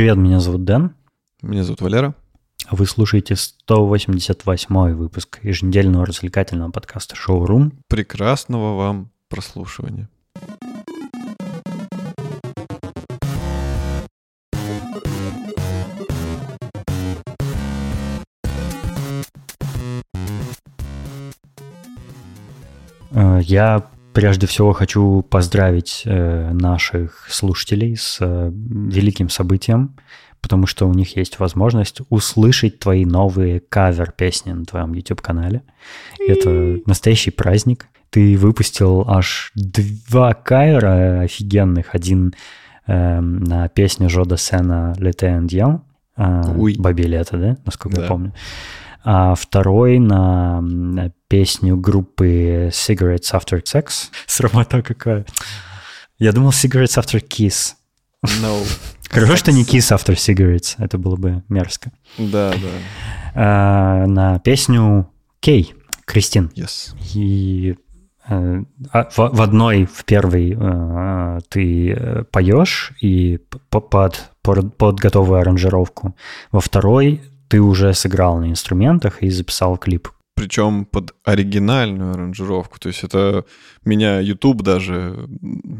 привет, меня зовут Дэн. Меня зовут Валера. Вы слушаете 188 выпуск еженедельного развлекательного подкаста «Шоурум». Прекрасного вам прослушивания. Э, Я прежде всего хочу поздравить э, наших слушателей с э, великим событием, потому что у них есть возможность услышать твои новые кавер-песни на твоем YouTube-канале. Это настоящий праздник. Ты выпустил аж два кавера офигенных. Один э, на песню Жода Сена «L'été indien», э, Ой. «Бабе лето», да, насколько Да. я помню. А второй на песню группы Cigarettes After Sex. Срамота какая. Я думал Cigarettes After Kiss. No. Хорошо, что не Kiss After Cigarettes. Это было бы мерзко. Да, да. А, на песню Кей, Кристин. Yes. И э, а, в, в одной, в первой э, ты э, поешь и под, под, под готовую аранжировку. Во второй ты уже сыграл на инструментах и записал клип. Причем под оригинальную аранжировку. То есть это меня YouTube даже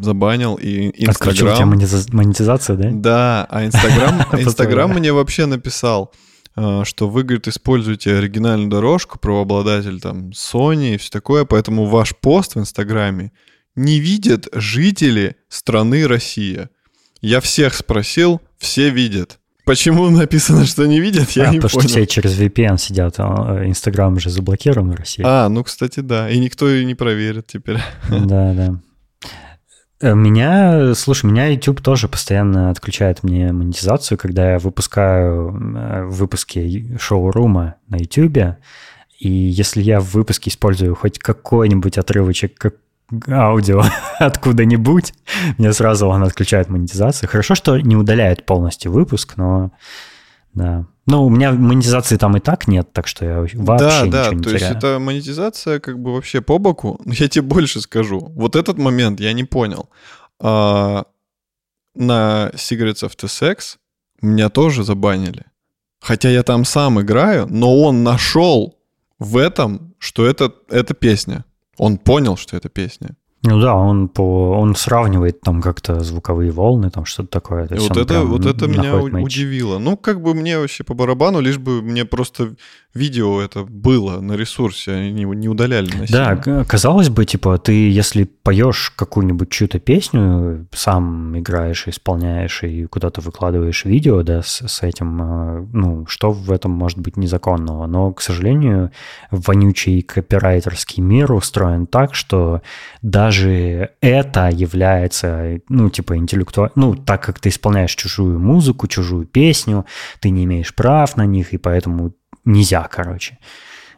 забанил, и Отключил тебя монетизация, да? Да, а Поздравляю. Инстаграм мне вообще написал, э, что вы, говорит, используете оригинальную дорожку, правообладатель там Sony и все такое, поэтому ваш пост в Инстаграме не видят жители страны Россия. Я всех спросил, все видят. Почему написано, что не видят, я А, не потому что понял. все через VPN сидят, а Инстаграм же заблокирован в России. А, ну, кстати, да. И никто и не проверит теперь. Да, да. Э, Меня, слушай, меня YouTube тоже постоянно отключает мне монетизацию, когда я выпускаю э, выпуски шоурума на YouTube, и если я в выпуске использую хоть какой-нибудь отрывочек как аудио откуда-нибудь, мне сразу он отключает монетизацию. Хорошо, что не удаляет полностью выпуск, но да. Ну, у меня монетизации там и так нет, так что я вообще да, да, ничего не то есть это монетизация как бы вообще по боку. Но я тебе больше скажу. Вот этот момент я не понял. А, на Cigarettes After Sex меня тоже забанили. Хотя я там сам играю, но он нашел в этом, что это, это песня. Он понял, что это песня. Ну да, он по он сравнивает там как-то звуковые волны, там что-то такое. То вот это, вот это меня матч. удивило. Ну, как бы мне вообще по барабану, лишь бы мне просто видео это было на ресурсе, они не, удаляли Да, насильно. к- казалось бы, типа, ты, если поешь какую-нибудь чью-то песню, сам играешь, исполняешь и куда-то выкладываешь видео, да, с, с этим, э, ну, что в этом может быть незаконного? Но, к сожалению, вонючий копирайтерский мир устроен так, что даже это является, ну, типа, интеллектуально, ну, так как ты исполняешь чужую музыку, чужую песню, ты не имеешь прав на них, и поэтому нельзя, короче.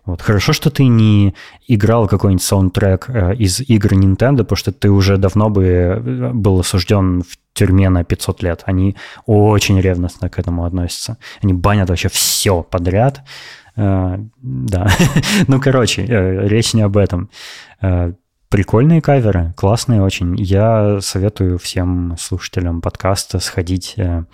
Вот. Хорошо, что ты не играл какой-нибудь саундтрек э, из игр Nintendo, потому что ты уже давно бы э, был осужден в тюрьме на 500 лет. Они очень ревностно к этому относятся. Они банят вообще все подряд. Э, да. ну, короче, речь не об этом. Прикольные каверы, классные очень. Я советую всем слушателям подкаста сходить э,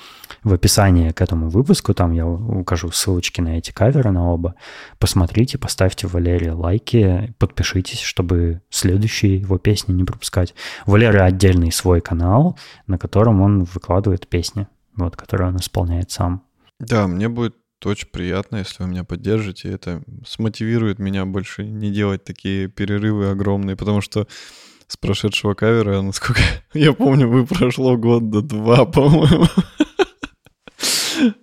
в описании к этому выпуску. Там я укажу ссылочки на эти каверы, на оба. Посмотрите, поставьте Валерии лайки, подпишитесь, чтобы следующие его песни не пропускать. У Валеры отдельный свой канал, на котором он выкладывает песни, вот, которые он исполняет сам. Да, мне будет очень приятно, если вы меня поддержите. Это смотивирует меня больше не делать такие перерывы огромные, потому что с прошедшего кавера, насколько я помню, вы прошло год до два, по-моему.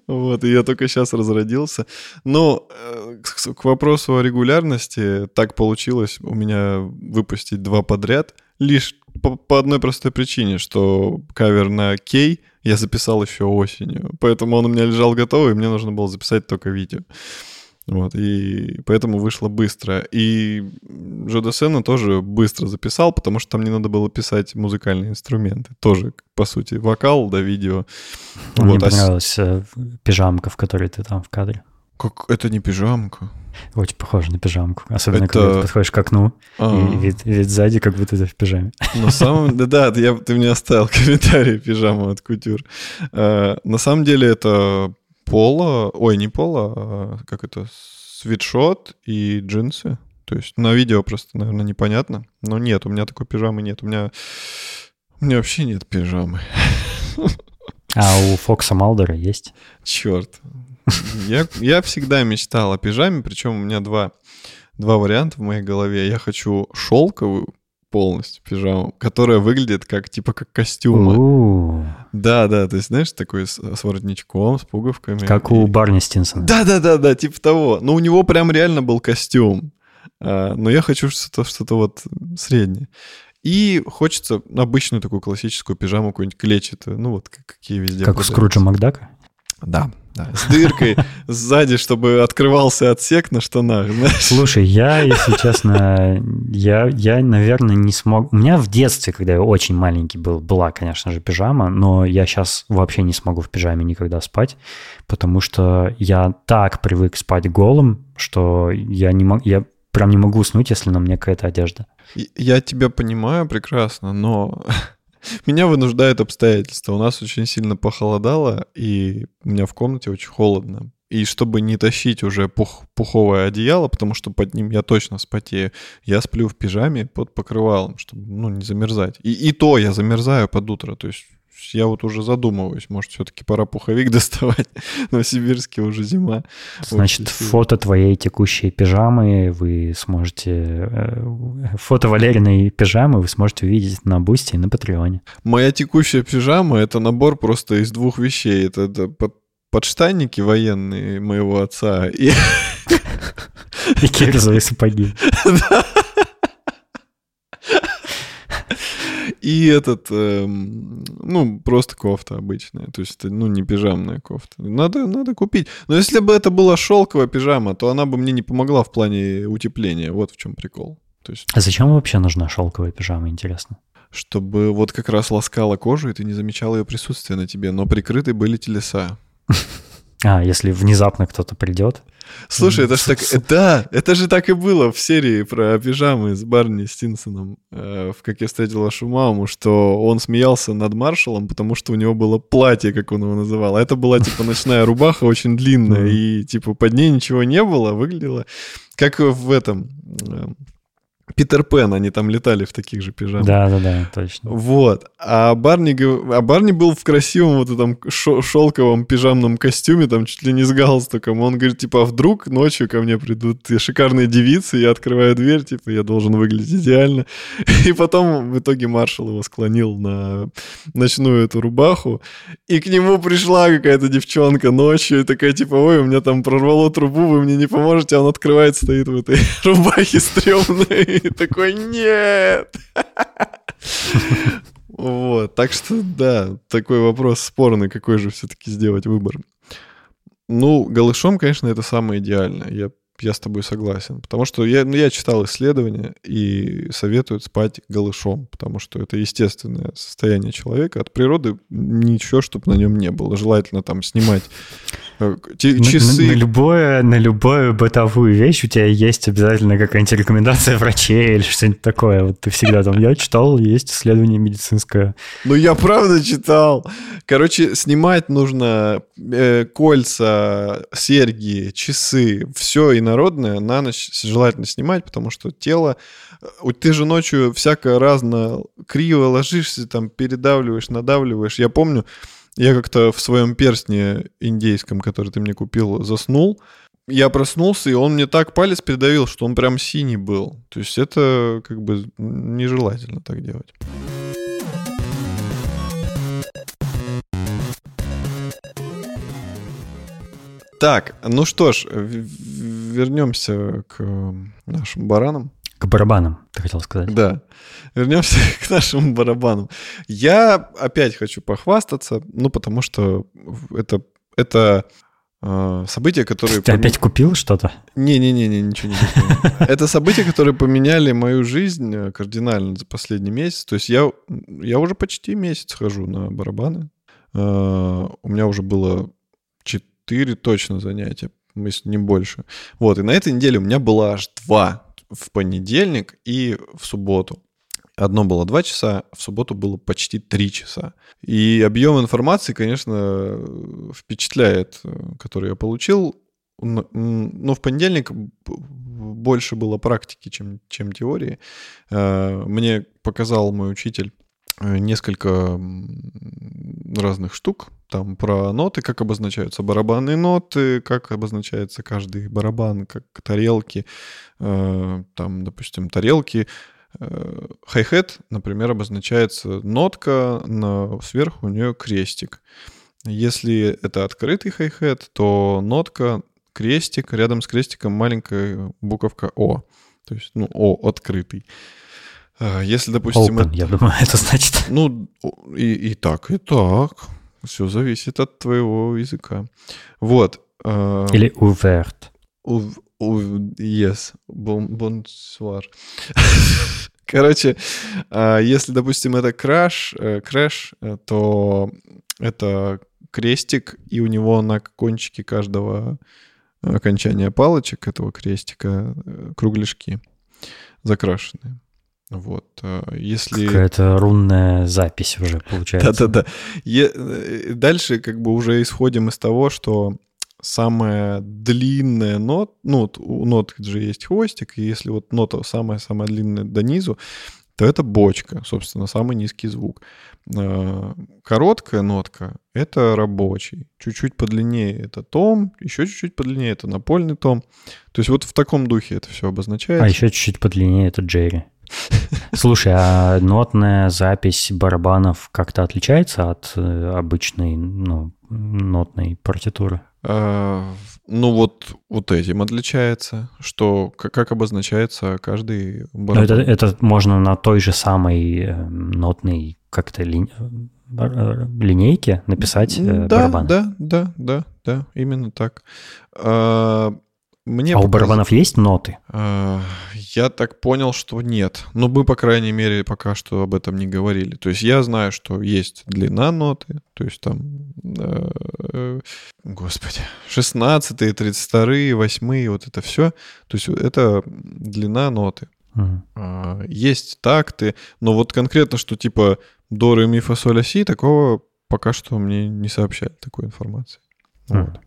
Вот, и я только сейчас разродился. Но э, к вопросу о регулярности, так получилось у меня выпустить два подряд, лишь по, по одной простой причине, что кавер на Кей я записал еще осенью, поэтому он у меня лежал готовый, и мне нужно было записать только видео. Вот, и поэтому вышло быстро. И Жода Сена тоже быстро записал, потому что там не надо было писать музыкальные инструменты. Тоже, по сути, вокал, да, видео. Мне Вот, а понравилась э, пижамка, в которой ты там в кадре. Как это не пижамка? Очень похоже на пижамку. Особенно, Это- когда ты подходишь к окну, А, и вид, вид сзади, как будто ты в пижаме. На самом да, да, я, ты мне оставил комментарий пижама от кутюр. Э, на самом деле это поло, ой, не поло, а как это, свитшот и джинсы. То есть на видео просто, наверное, непонятно. Но нет, у меня такой пижамы нет. У меня, у меня вообще нет пижамы. А у Фокса Малдера есть? Черт. Я, я всегда мечтал о пижаме, причем у меня два, два варианта в моей голове. Я хочу шелковую полностью пижаму, которая выглядит как типа как костюм. У, Да, да, то есть, знаешь, такой с, с воротничком, с пуговками. Как у И- Барни Стинсона. Да, да, да, да, типа того. Но у него прям реально был костюм. А, но я хочу что-то, что-то вот среднее. И хочется обычную такую классическую пижаму, какую-нибудь клетчатую, ну вот как- какие везде. Как у. Скруджа Макдака? Да, да, с дыркой сзади, чтобы открывался отсек на штанах, знаешь. Слушай, я, если честно, я, я, наверное, не смог... У меня в детстве, когда я очень маленький был, была, конечно же, пижама, но я сейчас вообще не смогу в пижаме никогда спать, потому что я так привык спать голым, что я не мог... Я прям не могу уснуть, если на мне какая-то одежда. Я тебя понимаю прекрасно, но меня вынуждают обстоятельства. У нас очень сильно похолодало, и у меня в комнате очень холодно. И чтобы не тащить уже пух- пуховое одеяло, потому что под ним я точно спотею, я сплю в пижаме под покрывалом, чтобы ну, не замерзать. И, и то я замерзаю под утро. То есть я вот уже задумываюсь, может, все-таки пора пуховик доставать. В Новосибирске уже зима. Значит, Очень фото твоей текущей пижамы вы сможете... э, Фото Валериной пижамы вы сможете увидеть на Бусти и на Патреоне. Моя текущая пижама — это набор просто из двух вещей. Это, это под- подштанники военные моего отца и, И кирзовые сапоги. и этот, эм, ну, просто кофта обычная. То есть, это, ну, не пижамная кофта. Надо, надо купить. Но если бы это была шелковая пижама, то она бы мне не помогла в плане утепления. Вот в чем прикол. То есть, А зачем вообще нужна шелковая пижама, интересно? чтобы вот как раз ласкала кожу, и ты не замечал ее присутствия на тебе, но прикрыты были телеса. А, если внезапно кто-то придет. Слушай, это же так... Да, это же так и было в серии про пижамы с Барни Стинсоном, э, в «Как я встретил вашу маму», что он смеялся над маршалом, потому что у него было платье, как он его называл. А это была, типа, ночная рубаха очень длинная, и, типа, под ней ничего не было, выглядело как в этом... э, Питер Пен, они там летали в таких же пижамах. Да-да-да, точно. Вот. А Барни, а Барни был в красивом вот этом шелковом пижамном костюме, там чуть ли не с галстуком. Он говорит, типа, а вдруг ночью ко мне придут шикарные девицы, я открываю дверь, типа, я должен выглядеть идеально. И потом в итоге маршал его склонил на ночную эту рубаху, и к нему пришла какая-то девчонка ночью, и такая, типа, ой, у меня там прорвало трубу, вы мне не поможете? А он открывает, стоит в этой рубахе стрёмной, и такой, нет! Вот, так что, да, такой вопрос спорный, какой же все-таки сделать выбор. Ну, голышом, конечно, это самое идеальное. Я, я с тобой согласен. Потому что я, ну, я читал исследования и советуют спать голышом, потому что это естественное состояние человека. От природы ничего, чтобы на нем не было. Желательно там снимать э, те- На- часы. На, на любое, на любую бытовую вещь у тебя есть обязательно какая-нибудь рекомендация врачей или что-нибудь такое. Вот ты всегда там, я читал, есть исследование медицинское. Ну, я правда читал. Короче, снимать нужно э, кольца, серьги, часы, все инородное на ночь желательно снимать, потому что тело... э, Ты же ночью всяко разно криво ложишься, там передавливаешь, надавливаешь. Я помню, я как-то в своем перстне индейском, который ты мне купил, заснул. Я проснулся, и он мне так палец придавил, что он прям синий был. То есть это как бы нежелательно так делать. Так, ну что ж, вернемся к нашим баранам. К барабанам, ты хотел сказать. Да, вернемся к нашим барабанам. Я опять хочу похвастаться, ну потому что это, это э, события, которые... Ты поме- опять купил что-то? Не-не-не, ничего не купил. Это события, которые поменяли мою жизнь э, кардинально за последний месяц. То есть я, я уже почти месяц хожу на барабаны. Э, У меня уже было четыре точно занятия. если не больше. Вот, и на этой неделе у меня было аж два в понедельник и в субботу. Одно было 2 часа, в субботу было почти 3 часа. И объем информации, конечно, впечатляет, который я получил. Но в понедельник больше было практики, чем, чем теории. Э, мне показал мой учитель э, несколько разных штук, там про ноты, как обозначаются барабанные ноты, как обозначается каждый барабан, как тарелки, э, там, допустим, тарелки Э, хай-хет, например, обозначается нотка, на, сверху у нее крестик. Если это открытый хай-хет, то нотка, крестик, рядом с крестиком маленькая буковка О. То есть, ну, О открытый. А если, допустим... Open, это, я думаю, это значит. Ну, и, и так, и так. Все зависит от твоего языка. Вот. А, Или ouvert. Yes, bonsoir. Короче, а, если, допустим, это краш, э, крэш, э, то это крестик, и у него на кончике каждого окончания палочек этого крестика э, кругляшки закрашенные. Вот, если... Какая-то рунная запись уже получается. Да-да-да. Дальше как бы уже исходим из того, что самая длинная нот, ну, у нот же есть хвостик, и если вот нота самая-самая длинная до низу, то это бочка, собственно, самый низкий звук. А, короткая нотка — это рабочий. Чуть-чуть подлиннее — это том, еще чуть-чуть подлиннее — это напольный том. То есть вот в таком духе это все обозначается. А еще чуть-чуть подлиннее — это Джерри. Слушай, а нотная запись барабанов как-то отличается от э, обычной ну, нотной партитуры? А, ну вот, вот этим отличается, что как, обозначается каждый барабан. Это, это можно на той же самой э, нотной как-то ли, э, линейке написать да, барабаны. Да, да, да, да, именно так. А, мне а показ... у барабанов есть ноты? А, я так понял, что нет. Но мы, по крайней мере, пока что об этом не говорили. То есть я знаю, что есть длина ноты, то есть там, э, господи, 16 32 8 вот это все. То есть это длина ноты. Угу. А, есть такты, но вот конкретно, что типа до, ре, ми, фа, соль, си, такого пока что мне не сообщали такой информации. Угу. Вот.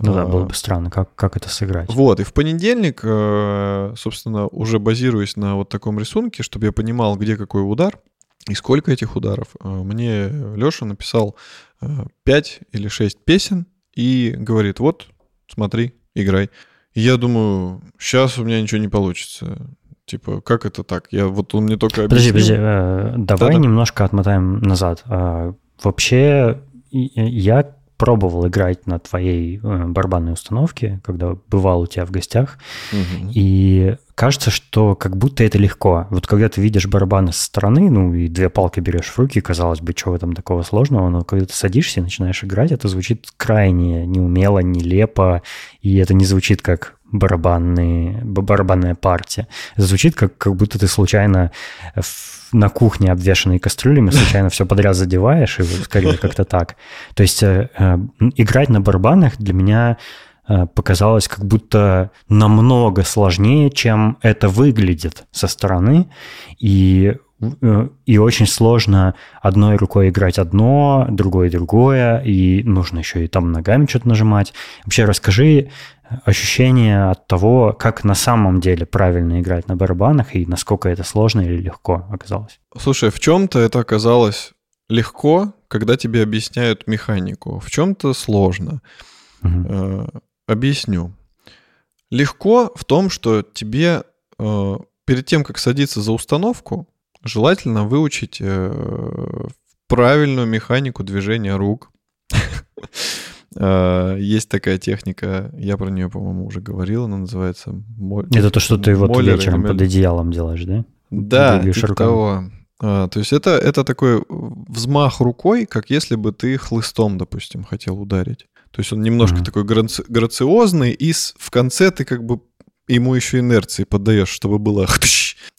Ну да, было бы странно, как, как это сыграть. Вот, и в понедельник, э, собственно, уже базируясь на вот таком рисунке, чтобы я понимал, где какой удар и сколько этих ударов, э, мне Леша написал 5 э, или 6 песен и говорит, вот, смотри, играй. И я думаю, сейчас у меня ничего не получится. Типа, как это так? Я вот он мне только объяснил. Подожди, подожди, давай Да-да. немножко отмотаем назад. А, вообще, я пробовал играть на твоей э, барабанной установке, когда бывал у тебя в гостях, угу. и кажется, что как будто это легко. Вот когда ты видишь барабаны со стороны, ну и две палки берешь в руки, казалось бы, чего этом такого сложного, но когда ты садишься и начинаешь играть, это звучит крайне неумело, нелепо, и это не звучит как барабанные, барабанная партия. Звучит как, как будто ты случайно на кухне, обвешанной кастрюлями, случайно все подряд задеваешь, и скорее как-то так. То есть э, э, играть на барабанах для меня э, показалось как будто намного сложнее, чем это выглядит со стороны. И и очень сложно одной рукой играть одно, другой другое, и нужно еще и там ногами что-то нажимать. Вообще расскажи ощущение от того, как на самом деле правильно играть на барабанах и насколько это сложно или легко оказалось. Слушай, в чем-то это оказалось легко, когда тебе объясняют механику. В чем-то сложно. Угу. Э, объясню. Легко в том, что тебе э, перед тем, как садиться за установку, желательно выучить э, правильную механику движения рук. Э, есть такая техника, я про нее, по-моему, уже говорил, она называется... Это то, что ты вот вечером под одеялом делаешь, да? Да, типа того. А, то есть это, это такой взмах рукой, как если бы ты хлыстом, допустим, хотел ударить. То есть он немножко mm-hmm. такой граци- грациозный, и с, в конце ты как бы ему еще инерции поддаешь, чтобы было...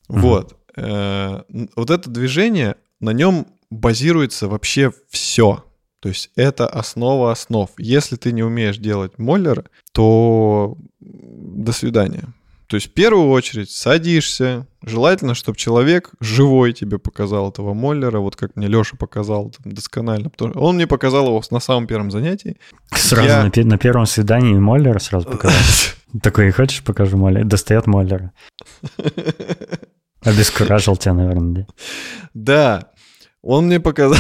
Mm-hmm. Вот. Э, вот это движение, на нем базируется вообще все. То есть это основа основ. Если ты не умеешь делать моллеры, то до свидания. То есть в первую очередь садишься, желательно, чтобы человек живой тебе показал этого моллера, вот как мне Леша показал там, досконально. Потому он мне показал его на самом первом занятии. Сразу Я... на, на первом свидании моллера сразу показал. Такой, хочешь, покажу моллер? Достает моллера. Обескуражил тебя, наверное, да? Да. Он мне показал...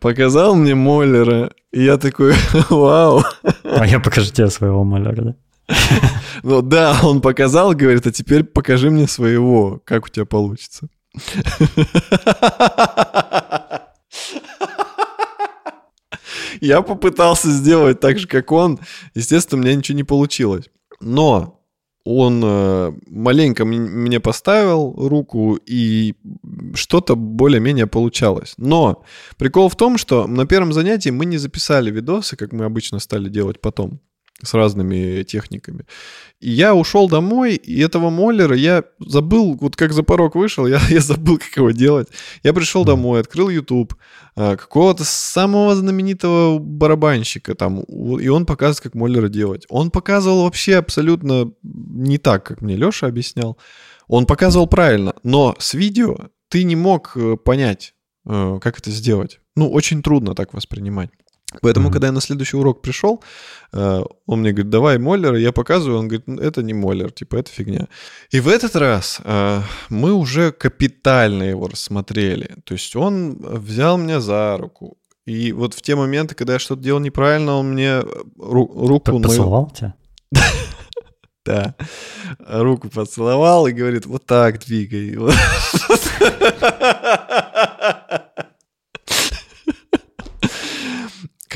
Показал мне моллера, и я такой, вау. А я покажу тебе своего моллера, да? Ну да, он показал, говорит, а теперь покажи мне своего, как у тебя получится. Я попытался сделать так же, как он. Естественно, у меня ничего не получилось. Но он э, маленько мне поставил руку, и что-то более-менее получалось. Но прикол в том, что на первом занятии мы не записали видосы, как мы обычно стали делать потом с разными техниками. И я ушел домой, и этого моллера я забыл, вот как за порог вышел, я, я забыл, как его делать. Я пришел домой, открыл YouTube, а, какого-то самого знаменитого барабанщика там, и он показывает, как моллера делать. Он показывал вообще абсолютно не так, как мне Леша объяснял. Он показывал правильно, но с видео ты не мог э, понять, э, как это сделать. Ну, очень трудно так воспринимать. Поэтому, mm-hmm. когда я на следующий урок пришел, э, он мне говорит, давай Моллер, я показываю, он говорит, это не Моллер, типа, это фигня. И в этот раз э, мы уже капитально его рассмотрели. То есть он взял меня за руку. И вот в те моменты, когда я что-то делал неправильно, он мне ру- руку... Поцеловал тебя? Да. Руку поцеловал и говорит, вот так двигай.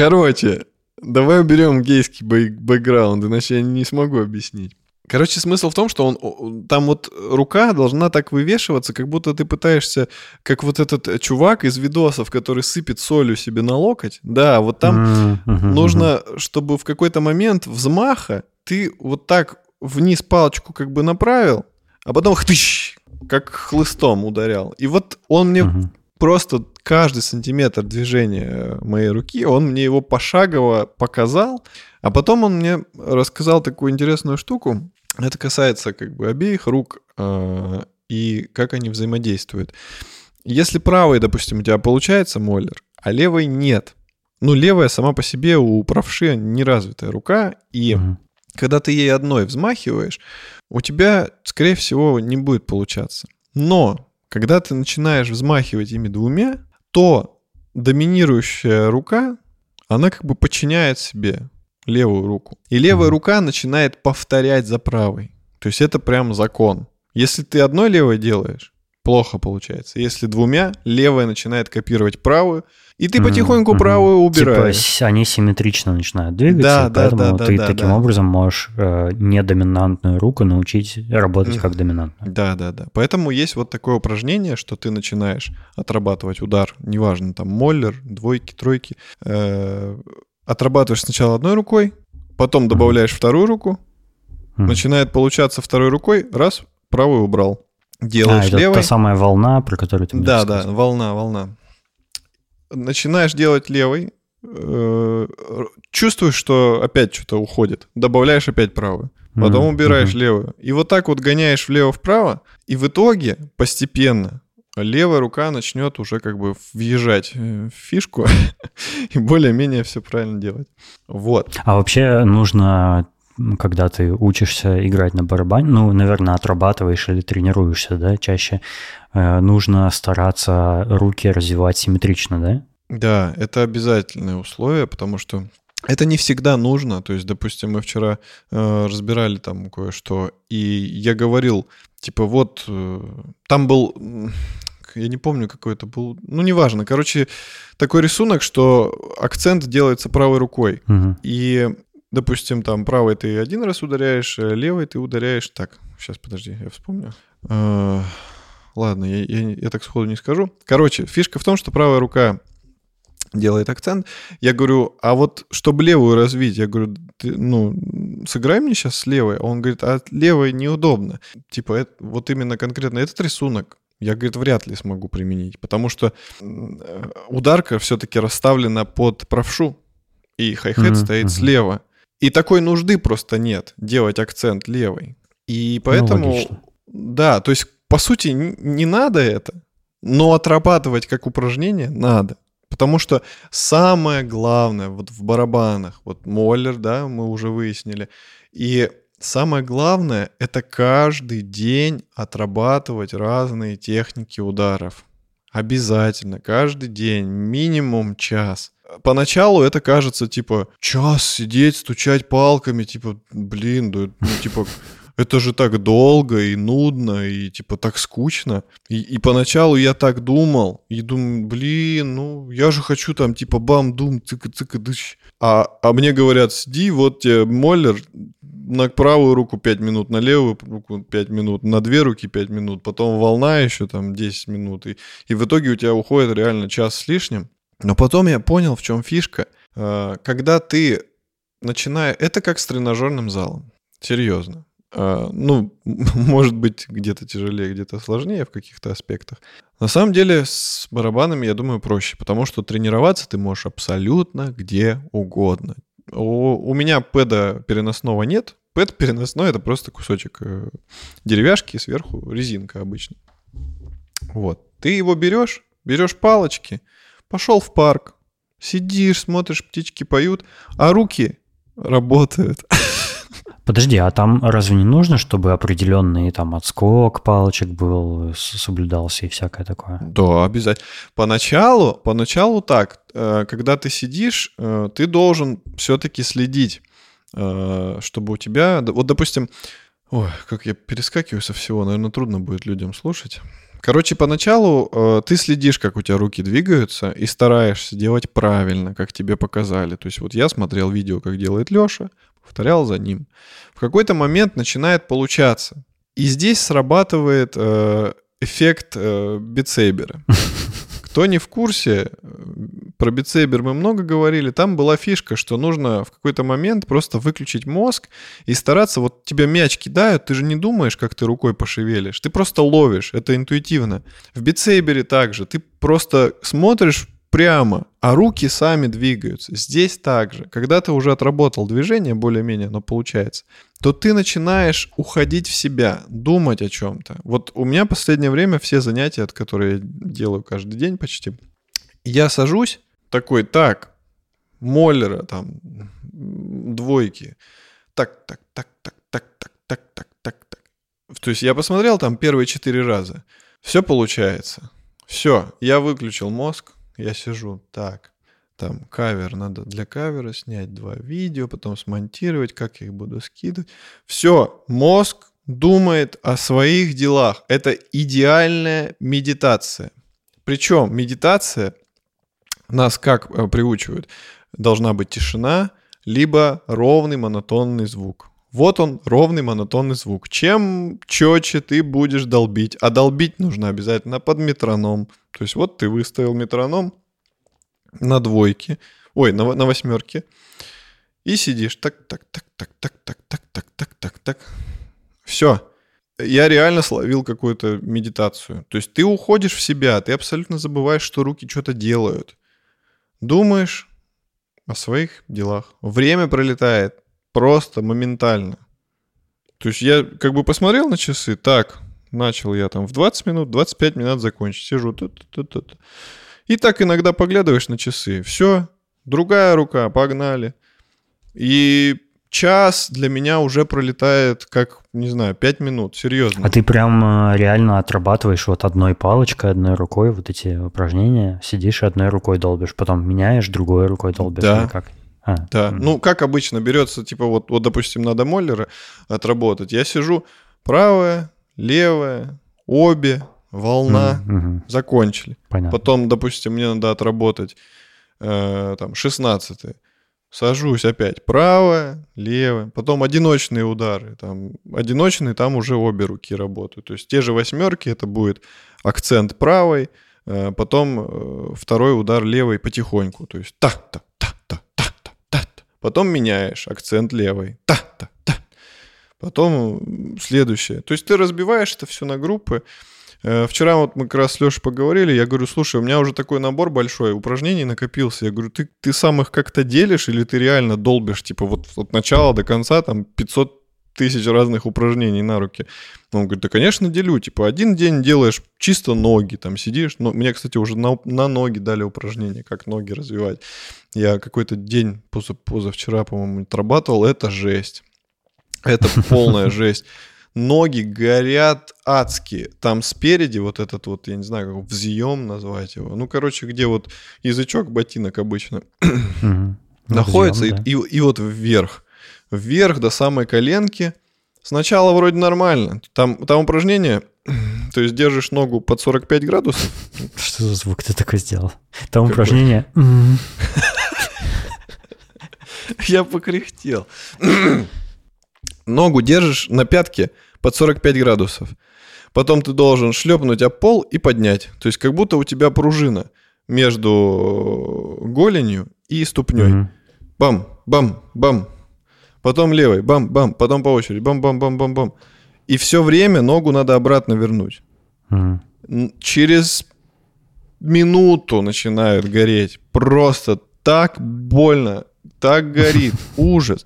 Короче, давай уберем гейский бэкграунд, иначе я не смогу объяснить. Короче, смысл в том, что он, там вот рука должна так вывешиваться, как будто ты пытаешься, как вот этот чувак из видосов, который сыпет солью себе на локоть. Да, вот там mm-hmm. нужно, чтобы в какой-то момент взмаха ты вот так вниз палочку как бы направил, а потом хтыщ, как хлыстом ударял. И вот он мне mm-hmm просто каждый сантиметр движения моей руки, он мне его пошагово показал, а потом он мне рассказал такую интересную штуку. Это касается как бы обеих рук э, и как они взаимодействуют. Если правой, допустим, у тебя получается моллер, а левой нет. Ну, левая сама по себе у правши неразвитая рука, и mm-hmm. когда ты ей одной взмахиваешь, у тебя, скорее всего, не будет получаться. Но когда ты начинаешь взмахивать ими двумя, то доминирующая рука, она как бы подчиняет себе левую руку. И левая рука начинает повторять за правой. То есть это прям закон. Если ты одной левой делаешь, плохо получается. Если двумя, левая начинает копировать правую, и ты потихоньку mm-hmm. правую убираешь. Типа они симметрично начинают двигаться, да, поэтому да, ты да, таким да. образом можешь э, недоминантную руку научить работать как доминантную. Да, да, да. Поэтому есть вот такое упражнение, что ты начинаешь отрабатывать удар, неважно, там моллер, двойки, тройки, э, отрабатываешь сначала одной рукой, потом добавляешь mm-hmm. вторую руку, mm-hmm. начинает получаться второй рукой, раз, правую убрал. Делаешь а, это левой. та самая волна, про которую ты мне Да, да, волна, волна начинаешь делать левый, э, чувствуешь, что опять что-то уходит, добавляешь опять правую, потом mm-hmm. убираешь mm-hmm. левую. И вот так вот гоняешь влево-вправо, и в итоге постепенно левая рука начнет уже как бы въезжать в фишку и более-менее все правильно делать. Вот. А вообще нужно когда ты учишься играть на барабане, ну, наверное, отрабатываешь или тренируешься, да, чаще, э, нужно стараться руки развивать симметрично, да? Да, это обязательное условие, потому что это не всегда нужно. То есть, допустим, мы вчера э, разбирали там кое-что, и я говорил, типа, вот э, там был, я не помню, какой это был, ну, неважно. Короче, такой рисунок, что акцент делается правой рукой. Угу. И допустим, там правой ты один раз ударяешь, э, левой ты ударяешь... Так, сейчас, подожди, я вспомню. Э, ладно, я, я, я так сходу не скажу. Короче, фишка в том, что правая рука делает акцент. Я говорю, а вот чтобы левую развить, я говорю, ты, ну, сыграй мне сейчас с левой. А он говорит, а левой неудобно. Типа, это, вот именно конкретно этот рисунок я, говорит, вряд ли смогу применить, потому что э, ударка все-таки расставлена под правшу, и хай-хет mm-hmm. стоит слева. И такой нужды просто нет делать акцент левой. И ну, поэтому, ну, да, то есть, по сути, не надо это, но отрабатывать как упражнение надо. Потому что самое главное вот в барабанах, вот Моллер, да, мы уже выяснили, и самое главное — это каждый день отрабатывать разные техники ударов. Обязательно, каждый день, минимум час. Поначалу это кажется, типа, час сидеть, стучать палками, типа, блин, да, ну, типа, это же так долго и нудно, и типа так скучно. И, и поначалу я так думал, и думаю, блин, ну я же хочу там типа бам-дум, цыка-цыка-дыщ. А, а мне говорят, сиди, вот тебе моллер, на правую руку 5 минут, на левую руку 5 минут, на две руки 5 минут, потом волна еще там 10 минут. И, и в итоге у тебя уходит реально час с лишним. Но потом я понял, в чем фишка. А, когда ты начинаешь... Это как с тренажерным залом. Серьезно. А, ну, может быть, где-то тяжелее, где-то сложнее в каких-то аспектах. На самом деле с барабанами, я думаю, проще, потому что тренироваться ты можешь абсолютно где угодно. У, у меня пэда переносного нет. Пэд переносной — это просто кусочек э, деревяшки, сверху резинка обычно. Вот. Ты его берешь, берешь палочки, пошел в парк, сидишь, смотришь, птички поют, а руки работают. Подожди, а там разве не нужно, чтобы определенный там отскок палочек был, соблюдался и всякое такое? Да, обязательно. Поначалу, поначалу так, э, когда ты сидишь, э, ты должен все-таки следить, э, чтобы у тебя, вот допустим, ой, как я перескакиваю со всего, наверное, трудно будет людям слушать. Короче, поначалу э, ты следишь, как у тебя руки двигаются, и стараешься делать правильно, как тебе показали. То есть вот я смотрел видео, как делает Леша, повторял за ним. В какой-то момент начинает получаться. И здесь срабатывает э, эффект э, битсейбера. Кто не в курсе, про битсейбер мы много говорили, там была фишка, что нужно в какой-то момент просто выключить мозг и стараться, вот тебя мяч кидают, ты же не думаешь, как ты рукой пошевелишь, ты просто ловишь, это интуитивно. В битсейбере также, ты просто смотришь прямо, а руки сами двигаются. Здесь также. Когда ты уже отработал движение, более-менее оно получается, то ты начинаешь уходить в себя, думать о чем-то. Вот у меня последнее время все занятия, от которые я делаю каждый день почти, я сажусь такой, так, Моллера, там, двойки, так, так, так, так, так, так, так, так, так, так. То есть я посмотрел там первые четыре раза. Все получается. Все, я выключил мозг, я сижу, так, там кавер, надо для кавера снять два видео, потом смонтировать, как я их буду скидывать. Все, мозг думает о своих делах. Это идеальная медитация. Причем медитация нас как э, приучивают? Должна быть тишина, либо ровный монотонный звук. Вот он, ровный монотонный звук. Чем четче ты будешь долбить, а долбить нужно обязательно под метроном. То есть вот ты выставил метроном на двойке, ой, на, на восьмерке, и сидишь так, так, так, так, так, так, так, так, так, так, так. Все. Я реально словил какую-то медитацию. То есть ты уходишь в себя, ты абсолютно забываешь, что руки что-то делают. Думаешь о своих делах. Время пролетает просто моментально. То есть я как бы посмотрел на часы, так, начал я там в 20 минут, 25 минут закончить, сижу. Тут, тут, тут. И так иногда поглядываешь на часы. Все, другая рука, погнали. И час для меня уже пролетает как, не знаю, пять минут, серьезно. А ты прям э, реально отрабатываешь вот одной палочкой, одной рукой вот эти упражнения, сидишь и одной рукой долбишь, потом меняешь, другой рукой долбишь, да. как? А, да, угу. ну как обычно берется, типа вот, вот, допустим, надо Моллера отработать, я сижу правая, левая, обе, волна, угу. закончили. Понятно. Потом, допустим, мне надо отработать э, там 16 Сажусь опять правая, левая, потом одиночные удары. Там, одиночные, там уже обе руки работают. То есть те же восьмерки, это будет акцент правой, э, потом э, второй удар левой потихоньку. То есть та-та-та-та-та-та-та. Потом меняешь акцент левой. Та-та-та. Потом следующее. То есть ты разбиваешь это все на группы. Э, вчера вот мы как раз с Лешей поговорили, я говорю, слушай, у меня уже такой набор большой упражнений накопился. Я говорю, ты, ты сам их как-то делишь или ты реально долбишь, типа вот от начала до конца там 500 тысяч разных упражнений на руки. Он говорит, да, конечно, делю. Типа, один день делаешь чисто ноги, там сидишь. Но мне, кстати, уже на, на ноги дали упражнения, как ноги развивать. Я какой-то день поза, позавчера, по-моему, отрабатывал. Это жесть. Это полная жесть. Ноги горят адски. Там спереди вот этот вот, я не знаю, как взъем назвать его. Ну, короче, где вот язычок ботинок обычно находится, и, и вот вверх вверх до самой коленки. Сначала вроде нормально. Там, там упражнение, то есть держишь ногу под 45 градусов. Что за звук ты такой сделал? Там Какой? упражнение... Я покряхтел. Ногу держишь на пятке под 45 градусов. Потом ты должен шлепнуть об пол и поднять. То есть как будто у тебя пружина между голенью и ступней. Бам, бам, бам, потом левой, бам-бам, потом по очереди, бам-бам-бам-бам-бам. И все время ногу надо обратно вернуть. Mm. Через минуту начинают гореть. Просто так больно, так горит, ужас.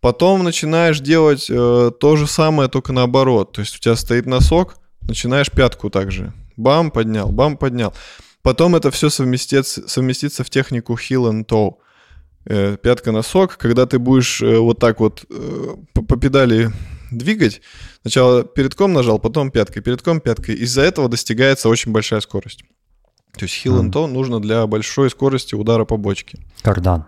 Потом начинаешь делать э, то же самое, только наоборот. То есть у тебя стоит носок, начинаешь пятку также. Бам, поднял, бам, поднял. Потом это все совместится, совместится в технику heel and toe. Э, пятка-носок, когда ты будешь э, вот так вот э, по педали двигать, сначала передком нажал, потом пяткой, передком пяткой. Из-за этого достигается очень большая скорость. То есть heel and toe нужно для большой скорости удара по бочке. Кардан.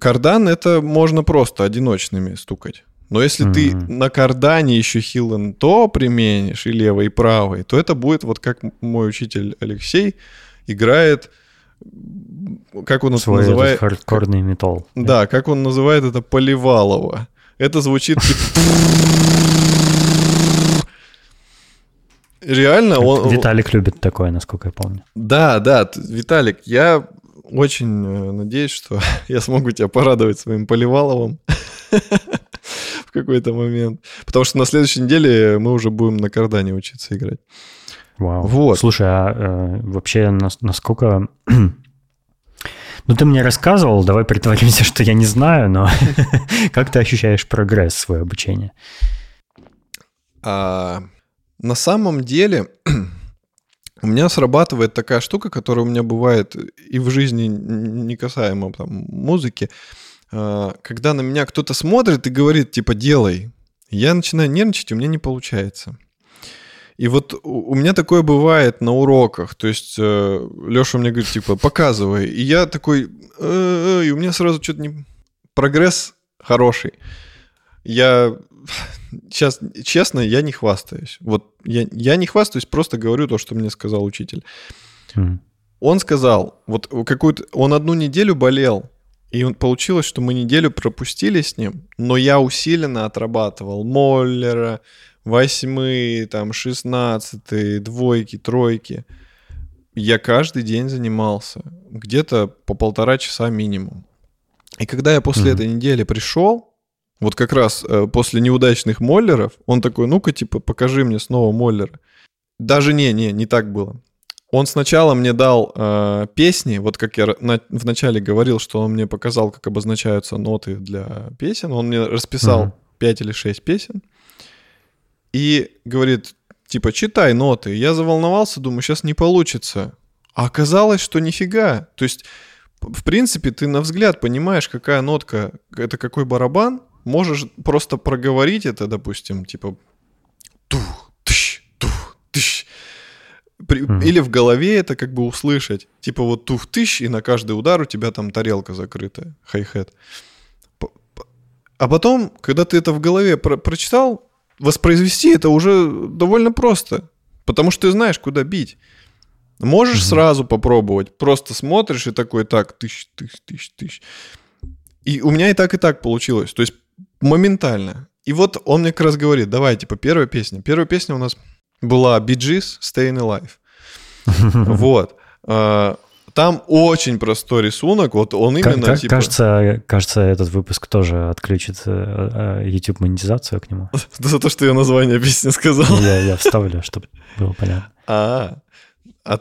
Кардан это можно просто одиночными стукать. Но если mm-hmm. ты на кардане еще and toe применишь и левой, и правой, то это будет вот как мой учитель Алексей играет как он Свой называет... хардкорный металл. Да, как он называет это Поливалово. Это звучит Реально он... Виталик любит такое, насколько я помню. Да, да, Виталик, я очень э, надеюсь, что я смогу тебя порадовать своим Поливаловым в какой-то момент. Потому что на следующей неделе мы уже будем на кардане учиться играть. Вау. Вот. Слушай, а э, вообще насколько... Ну, ты мне рассказывал, давай притворимся, что я не знаю, но как ты ощущаешь прогресс свое обучение? А, на самом деле, у меня срабатывает такая штука, которая у меня бывает и в жизни не касаемо там, музыки. А, когда на меня кто-то смотрит и говорит, типа, делай, я начинаю нервничать, у меня не получается. И вот у меня такое бывает на уроках. То есть э, Леша мне говорит, типа, показывай. И я такой, э, и у меня сразу что-то не... Прогресс хороший. Я сейчас, честно, я не хвастаюсь. Вот я, я не хвастаюсь, просто говорю то, что мне сказал учитель. Mm. Он сказал, вот какую-то... Он одну неделю болел, и получилось, что мы неделю пропустили с ним, но я усиленно отрабатывал Моллера, восьмые, там, шестнадцатые, двойки, тройки. Я каждый день занимался. Где-то по полтора часа минимум. И когда я после mm-hmm. этой недели пришел, вот как раз э, после неудачных моллеров, он такой, ну-ка, типа, покажи мне снова моллеры. Даже не, не, не так было. Он сначала мне дал э, песни, вот как я на, вначале говорил, что он мне показал, как обозначаются ноты для песен. Он мне расписал mm-hmm. 5 или 6 песен и говорит, типа, читай ноты. Я заволновался, думаю, сейчас не получится. А оказалось, что нифига. То есть, в принципе, ты на взгляд понимаешь, какая нотка, это какой барабан, можешь просто проговорить это, допустим, типа тух, тыщ, тух, тыщ. При, mm-hmm. Или в голове это как бы услышать. Типа вот тух тыщ, и на каждый удар у тебя там тарелка закрытая, хай-хет. А потом, когда ты это в голове про- прочитал, воспроизвести это уже довольно просто, потому что ты знаешь, куда бить. Можешь mm-hmm. сразу попробовать, просто смотришь и такой, так, тысяч, тысяч, тысяч, тысяч. И у меня и так, и так получилось. То есть моментально. И вот он мне как раз говорит, давай, типа, первая песня. Первая песня у нас была Bee Gees, Staying Alive. Вот. Там очень простой рисунок, вот он именно Ка- типа... Кажется, кажется, этот выпуск тоже отключит э, э, YouTube монетизацию к нему. За то, что я название песни сказал. Я, я вставлю, чтобы было понятно. А, а,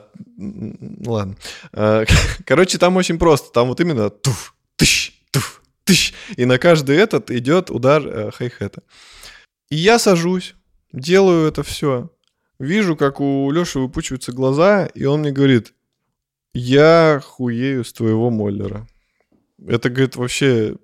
ладно. А, Короче, там очень просто. Там вот именно туф, тыщ, туф, тыщ. И на каждый этот идет удар э, хай-хета. И я сажусь, делаю это все. Вижу, как у Леши выпучиваются глаза, и он мне говорит, я хуею с твоего Моллера. Это, говорит, вообще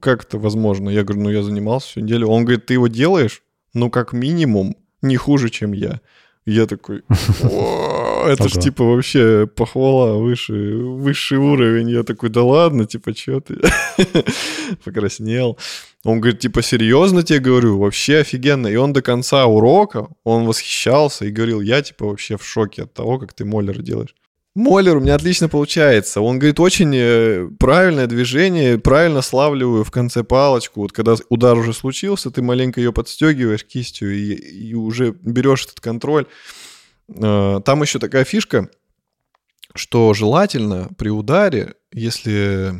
как это возможно? Я говорю, ну я занимался всю неделю. Он говорит, ты его делаешь, ну как минимум, не хуже, чем я. Я такой, «О, это ж типа вообще похвала, выше, высший уровень. Я такой, да ладно, типа, что ты? Покраснел. Он говорит, типа, серьезно тебе говорю, вообще офигенно. И он до конца урока, он восхищался и говорил, я типа вообще в шоке от того, как ты моллер делаешь. Моллер у меня отлично получается. Он говорит, очень э, правильное движение, правильно славливаю в конце палочку. Вот когда удар уже случился, ты маленько ее подстегиваешь кистью и, и уже берешь этот контроль. Э, Там еще такая фишка, что желательно при ударе, если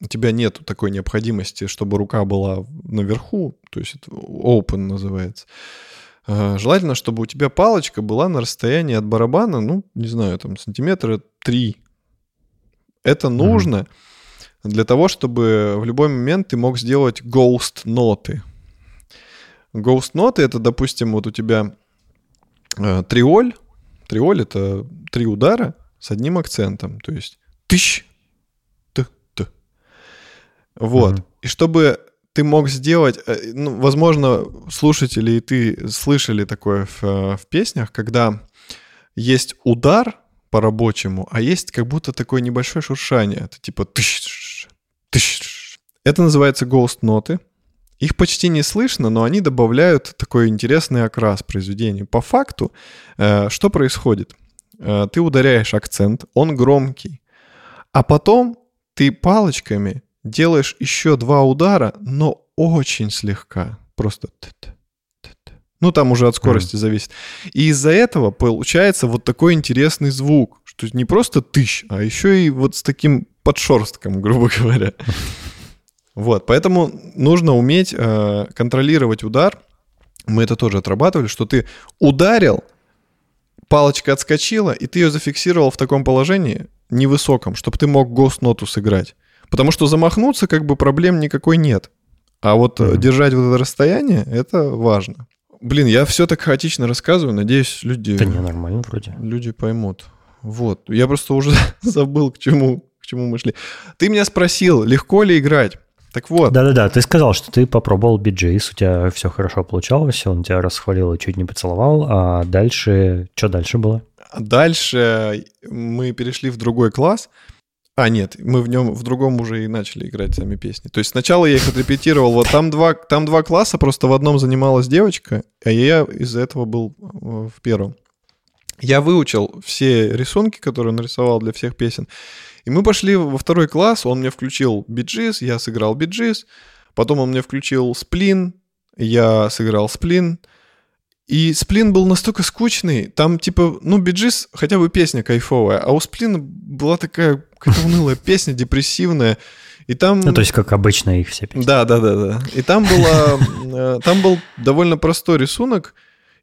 у тебя нет такой необходимости, чтобы рука была наверху, то есть это open называется, желательно, чтобы у тебя палочка была на расстоянии от барабана, ну, не знаю, там сантиметра 3. Это нужно для того, чтобы в любой момент ты мог сделать ghost ноты. Ghost ноты это, допустим, вот у тебя э, триоль. Триоль это три удара с одним акцентом. То есть тыщ, т, т. Вот. Мгм. И чтобы ты мог сделать, э, ну, возможно, слушатели и ты слышали такое в, э, в песнях, когда есть удар по рабочему, а есть как будто такое небольшое шуршание. Это типа тыщ, тыщ. Это называется ghost ноты. Их почти не слышно, но они добавляют такой интересный окрас произведению. По факту, э, что происходит? Э, Ты ударяешь акцент, он громкий, а потом ты палочками делаешь еще два удара, но очень слегка. Просто ну там уже от скорости зависит. И из-за этого получается вот такой интересный звук, что не просто тыщ, а еще и вот с таким подшерстком, грубо говоря. Вот, поэтому нужно уметь э, контролировать удар. Мы это тоже отрабатывали, что ты ударил, палочка отскочила, и ты ее зафиксировал в таком положении невысоком, чтобы ты мог гост-ноту сыграть. Потому что замахнуться как бы проблем никакой нет. А вот Мгм. держать вот это расстояние, это важно. Блин, я все так хаотично рассказываю, надеюсь, люди, Да не, нормально вроде. люди поймут. Вот. Я просто уже забыл, к чему, к чему мы шли. Ты меня спросил, легко ли играть. Так вот, Да-да-да, ты сказал, что ты попробовал BJS, у тебя все хорошо получалось, он тебя расхвалил и чуть не поцеловал, а дальше, что дальше было? Дальше мы перешли в другой класс. А, нет, мы в нем в другом уже и начали играть сами песни. То есть сначала я их отрепетировал. Вот там два, там два класса, просто в одном занималась девочка, а я из-за этого был э, в первом. Я выучил все рисунки, которые нарисовал для всех песен. И мы пошли во второй класс, он мне включил биджис, я сыграл биджис. Потом он мне включил сплин, я сыграл сплин. И сплин был настолько скучный, там типа, ну, биджис хотя бы песня кайфовая, а у сплина была такая какая-то унылая песня, депрессивная. И там... Ну, то есть, как обычно их все песни. Да, да, да, да. И там было, э, там был довольно простой рисунок.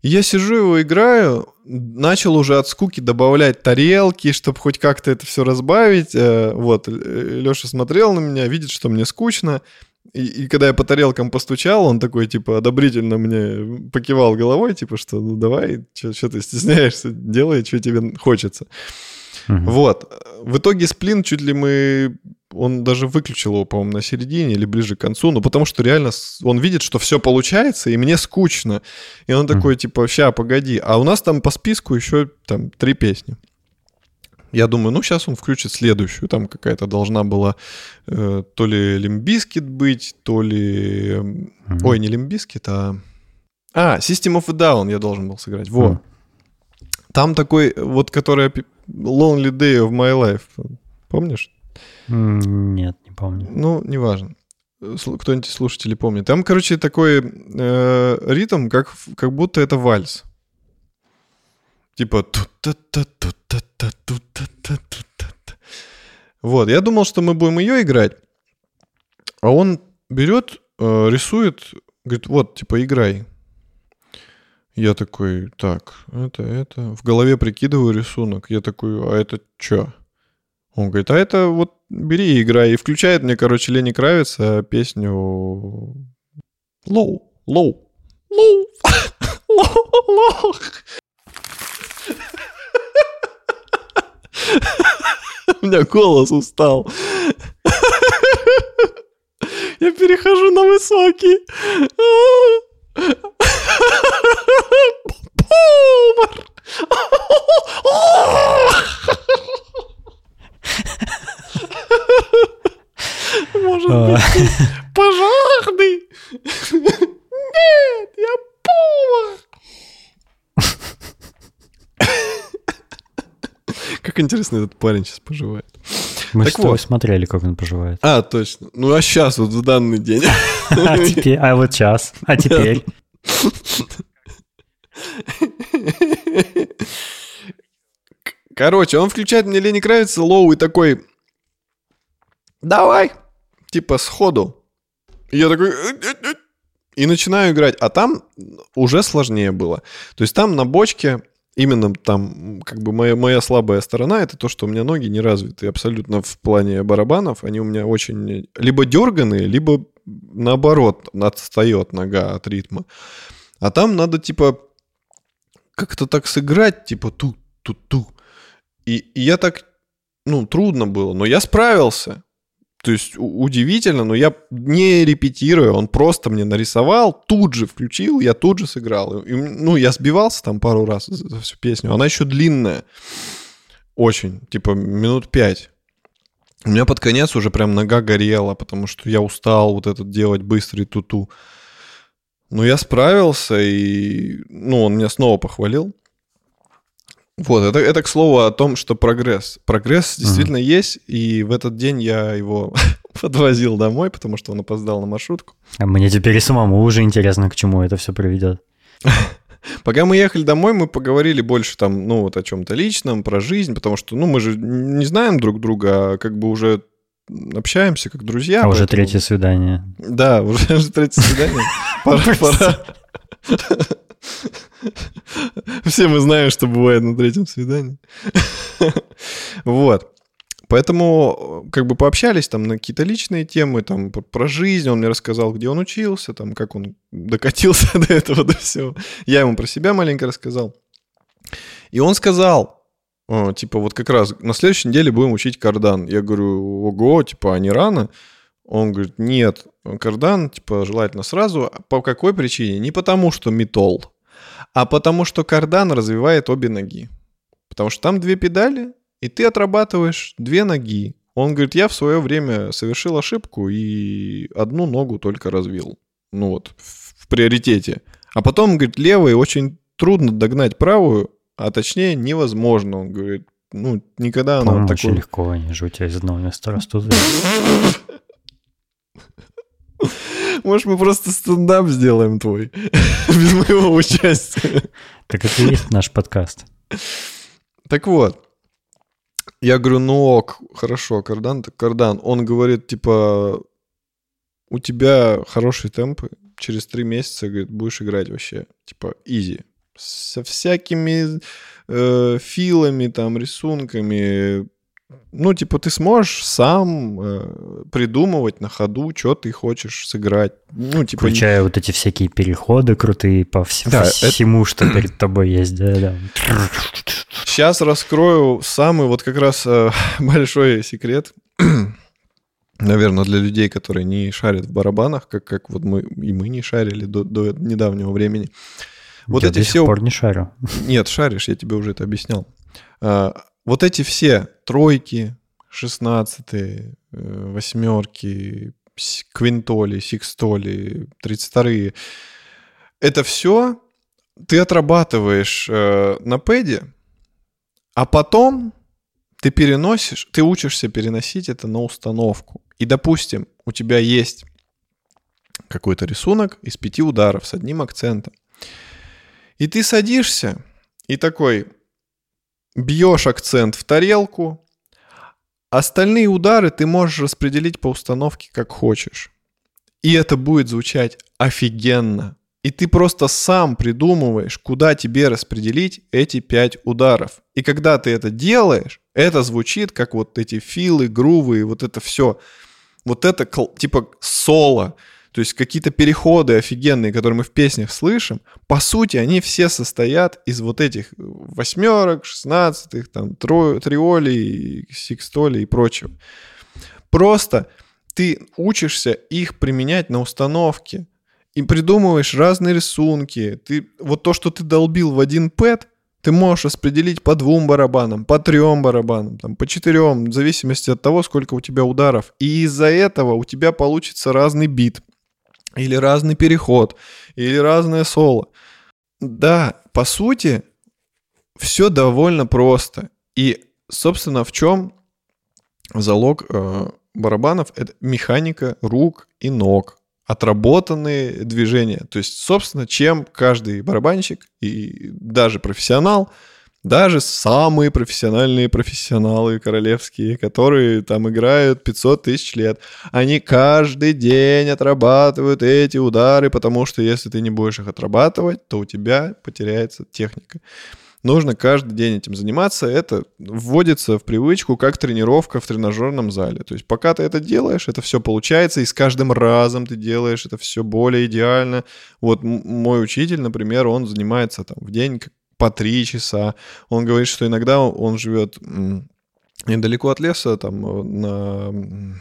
И Я сижу его играю, начал уже от скуки добавлять тарелки, чтобы хоть как-то это все разбавить. Э, Вот, Леша смотрел на меня, видит, что мне скучно. И, и когда я по тарелкам постучал, он такой, типа, одобрительно мне покивал головой, типа, что ну давай, что ты стесняешься, делай, что тебе хочется. Мгм. Вот. В итоге сплин чуть ли мы... Он даже выключил его, по-моему, на середине или ближе к концу, ну потому что реально он видит, что все получается, и мне скучно. И он такой, типа, ща, погоди. А у нас там по списку еще там три песни. Я думаю, ну сейчас он включит следующую. Там какая-то должна была э, то ли Limp Bizkit быть, то ли... Мгм. Ой, не Limp Bizkit, а... А, System of a Down я должен был сыграть. Во. Мгм. Там такой, вот, которая пи- Lonely Day of My Life. Помнишь? М, Нет, не помню. Ну, неважно. Кто-нибудь из слушателей помнит. Там, короче, такой э, ритм, как, как будто это вальс. Типа... ту-та-та, ту-та-та, ту-та-та, ту-та. Вот, я думал, что мы будем ее играть, а он берет, э, рисует, говорит, вот, типа, играй. Я такой, так, это, это. В голове прикидываю рисунок. Я такой, а это что? Он говорит, а это вот бери и играй. И включает мне, короче, Ленни Кравица песню Low, low, low, low, low. У меня голос устал. Я перехожу на высокий. Повар! Может быть, пожарный? Нет, я повар. Как интересно этот парень сейчас поживает. Мы Так с тобой вот. смотрели, как он поживает. А, точно. Ну, а сейчас, вот в данный день. А теперь, а вот сейчас, а теперь. Короче, он включает мне Лени Кравица, Лоу и такой, давай, типа сходу. И я такой, и начинаю играть. А там уже сложнее было. То есть там на бочке именно там как бы моя, моя слабая сторона это то, что у меня ноги не развиты абсолютно в плане барабанов. Они у меня очень либо дерганые, либо наоборот отстает нога от ритма. А там надо типа как-то так сыграть, типа ту-ту-ту. И, и я так, ну, трудно было, но я справился. То есть удивительно, но я не репетируя, он просто мне нарисовал, тут же включил, я тут же сыграл. И, ну, я сбивался там пару раз за, всю песню. Она еще длинная. Очень, типа минут пять. У меня под конец уже прям нога горела, потому что я устал вот этот делать быстрый туту. Но я справился, и, ну, он меня снова похвалил. Вот, это, это к слову о том, что прогресс. Прогресс действительно есть, и в этот день я его подвозил домой, потому что он опоздал на маршрутку. А мне теперь и самому уже интересно, к чему это все приведет. Пока мы ехали домой, мы поговорили больше там, ну, вот о чем-то личном, про жизнь, потому что, ну, мы же не знаем друг друга, а как бы уже общаемся как друзья. А уже поэтому- третье свидание. Да, уже уже третье свидание. Пора, пора. Все мы знаем, что бывает на третьем свидании. Вот. Поэтому как бы пообщались там на какие-то личные темы, там про- жизнь, он мне рассказал, где он учился, там как он докатился до этого, до всего. Я ему про себя маленько рассказал. И он сказал, о, типа вот как раз на следующей неделе будем учить кардан. Я говорю, ого, типа, а не рано? Он говорит, нет, кардан, типа, желательно сразу. А По какой причине? Не потому, что метол, а потому, что кардан развивает обе ноги. Потому что там две педали, и ты отрабатываешь две ноги. Он говорит, я в свое время совершил ошибку и одну ногу только развил. Ну вот, в приоритете. А потом, говорит, левой очень трудно догнать правую, а точнее невозможно. Он говорит, ну, никогда она вот очень такой... легко, они же у тебя из одного места растут. Может, мы просто стендап сделаем твой? Без моего участия. Так это и есть наш подкаст. Так вот, я говорю, ну ок, хорошо, кардан, так кардан. Он говорит, типа, у тебя хорошие темпы, через три месяца, говорит, будешь играть вообще, типа, изи. Со всякими э, филами, там, рисунками. Ну, типа, ты сможешь сам э, придумывать на ходу, что ты хочешь сыграть. Ну, типа, Включая вот эти всякие переходы крутые по вс- Да, по это- всему, что перед тобой есть. Да, да. Сейчас раскрою самый вот как раз э, большой секрет. Наверное, для людей, которые не шарят в барабанах, как, как вот мы и мы не шарили до, до недавнего времени. Вот Я эти до сих все... пор не шарю. Нет, шаришь, я тебе уже это объяснял. Вот эти все тройки, шестнадцатые, э, восьмерки, квинтоли, сикстоли, тридцать вторые, это все ты отрабатываешь э, на пэде, а потом ты переносишь, ты учишься переносить это на установку. И, допустим, у тебя есть какой-то рисунок из пяти ударов с одним акцентом. И ты садишься и такой бьешь акцент в тарелку, Остальные удары ты можешь распределить по установке как хочешь. И это будет звучать офигенно. И ты просто сам придумываешь, куда тебе распределить эти пять ударов. И когда ты это делаешь, это звучит как вот эти филы, грувы, вот это все. Вот это типа соло. То есть какие-то переходы офигенные, которые мы в песнях слышим, по сути, они все состоят из вот этих восьмерок, шестнадцатых, там, триолей, секстолей и прочего. Просто ты учишься их применять на установке и придумываешь разные рисунки. Ты, вот то, что ты долбил в один пэт, ты можешь распределить по двум барабанам, по трем барабанам, там, по четырем, в зависимости от того, сколько у тебя ударов. И из-за этого у тебя получится разный бит или разный переход, или разное соло. Да, по сути, все довольно просто. И, собственно, в чем залог э, барабанов? Это механика рук и ног, отработанные движения. То есть, собственно, чем каждый барабанщик и даже профессионал – даже самые профессиональные профессионалы королевские, которые там играют 500 тысяч лет, они каждый день отрабатывают эти удары, потому что если ты не будешь их отрабатывать, то у тебя потеряется техника. Нужно каждый день этим заниматься. Это вводится в привычку как тренировка в тренажерном зале. То есть пока ты это делаешь, это все получается, и с каждым разом ты делаешь это все более идеально. Вот мой учитель, например, он занимается там в день по три часа. Он говорит, что иногда он живет недалеко от леса, там э, на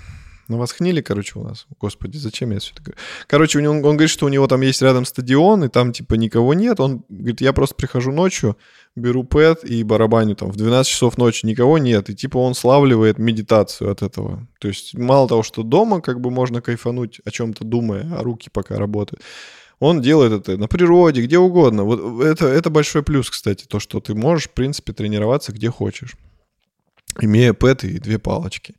на Восхниле, короче, у нас. Господи, зачем я все это говорю? Короче, него, он говорит, что у него там есть рядом стадион, и там типа никого нет. Он говорит, я просто прихожу ночью, беру пэт и барабаню там в 12 часов ночи, никого нет. И типа он славливает медитацию от этого. То есть мало того, что дома как бы можно кайфануть, о чем-то думая, а руки пока работают. Он делает это на природе, где угодно. Вот это, это большой плюс, кстати, то, что ты можешь, в принципе, тренироваться где хочешь, имея пэт и две палочки.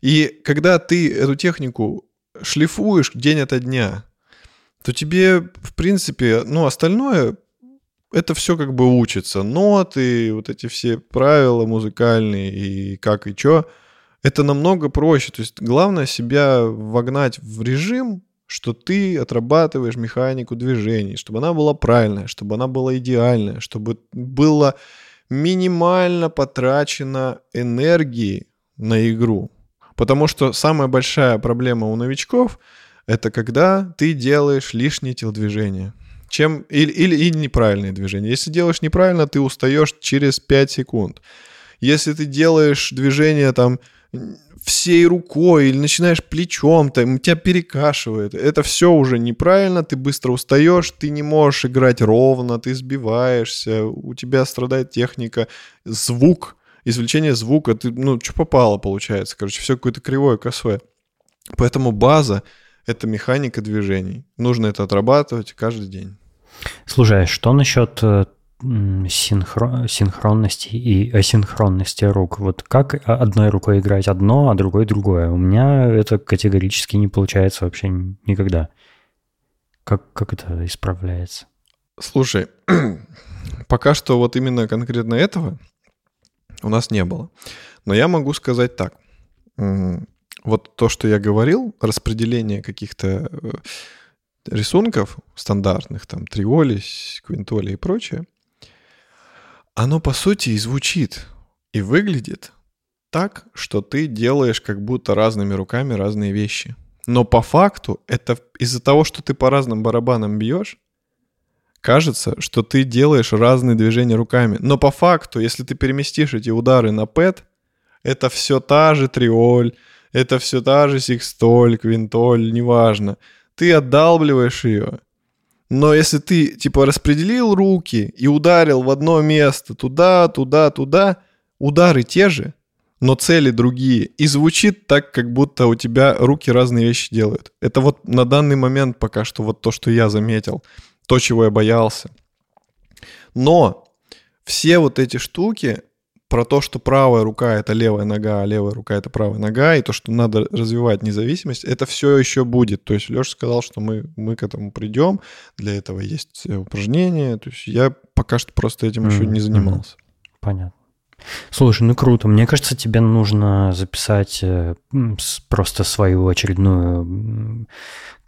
И когда ты эту технику шлифуешь день ото дня, то тебе, в принципе, ну, остальное, это все как бы учится. Ноты, вот эти все правила музыкальные и как и что, это намного проще. То есть главное себя вогнать в режим, что ты отрабатываешь механику движений, чтобы она была правильная, чтобы она была идеальная, чтобы было минимально потрачено энергии на игру. Потому что самая большая проблема у новичков — это когда ты делаешь лишние телодвижения. Чем, или, или, или неправильные движения. Если делаешь неправильно, ты устаешь через 5 секунд. Если ты делаешь движение там всей рукой или начинаешь плечом, там, тебя перекашивает. Это все уже неправильно, ты быстро устаешь, ты не можешь играть ровно, ты сбиваешься, у тебя страдает техника, звук, извлечение звука, ты, ну, что попало получается, короче, все какое-то кривое, косое. Поэтому база — это механика движений. Нужно это отрабатывать каждый день. Слушай, а что насчет синхрон, синхронности и асинхронности рук. Вот как одной рукой играть одно, а другой другое? У меня это категорически не получается вообще никогда. Как, как это исправляется? Слушай, пока что вот именно конкретно этого у нас не было. Но я могу сказать так. Вот то, что я говорил, распределение каких-то э, рисунков стандартных, там, триоли, квинтоли и прочее, оно по сути и звучит, и выглядит так, что ты делаешь как будто разными руками разные вещи. Но по факту это из-за того, что ты по разным барабанам бьешь, кажется, что ты делаешь разные движения руками. Но по факту, если ты переместишь эти удары на пэт, это все та же триоль, это все та же секстоль, квинтоль, неважно. Ты отдалбливаешь ее, но если ты, типа, распределил руки и ударил в одно место, туда, туда, туда, удары те же, но цели другие. И звучит так, как будто у тебя руки разные вещи делают. Это вот на данный момент пока что вот то, что я заметил, то, чего я боялся. Но все вот эти штуки, про то, что правая рука это левая нога, а левая рука это правая нога, и то, что надо развивать независимость, это все еще будет. То есть Леша сказал, что мы, мы к этому придем, для этого есть упражнения. То есть я пока что просто этим mm-hmm. еще не занимался. Понятно. Слушай, ну круто. Мне кажется, тебе нужно записать э, просто свою очередную,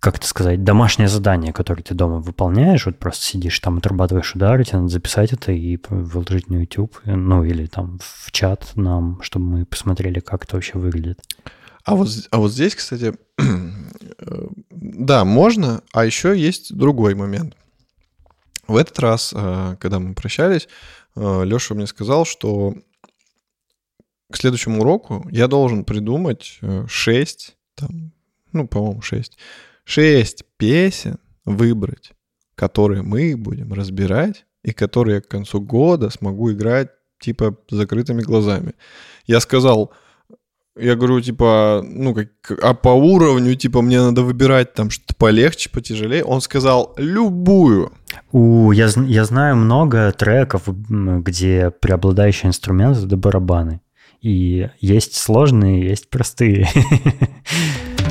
как это сказать, домашнее задание, которое ты дома выполняешь. Вот просто сидишь там, отрабатываешь удары, тебе надо записать это и выложить на YouTube, ну или там в чат нам, чтобы мы посмотрели, как это вообще выглядит. А вот, а вот здесь, кстати, э, да, можно, а еще есть другой момент. В этот раз, э, когда мы прощались, э, Леша мне сказал, что к следующему уроку я должен придумать 6, там, ну, по-моему, 6, 6 песен выбрать, которые мы будем разбирать и которые к концу года смогу играть типа закрытыми глазами. Я сказал, я говорю, типа, ну, как, а по уровню, типа, мне надо выбирать там что-то полегче, потяжелее. Он сказал, любую. У, я, я знаю много треков, где преобладающий инструмент — это барабаны. И есть сложные, есть простые.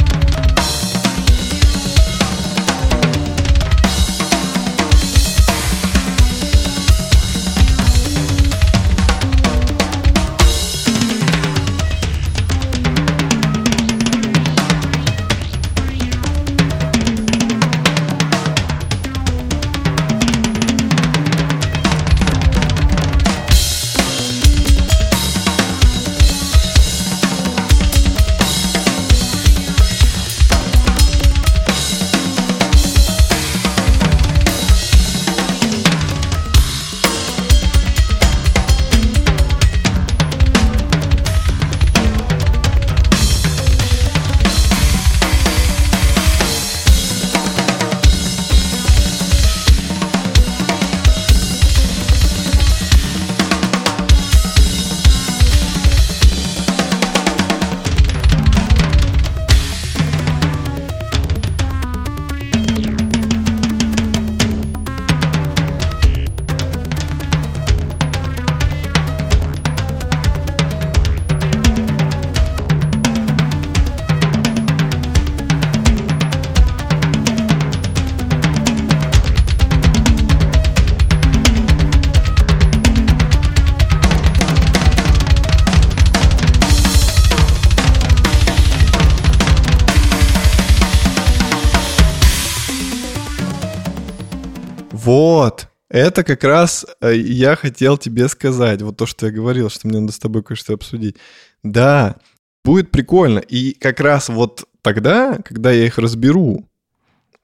Вот. Это как раз э, я хотел тебе сказать, вот то, что я говорил, что мне надо с тобой кое-что обсудить. Да, будет прикольно. И как раз вот тогда, когда я их разберу,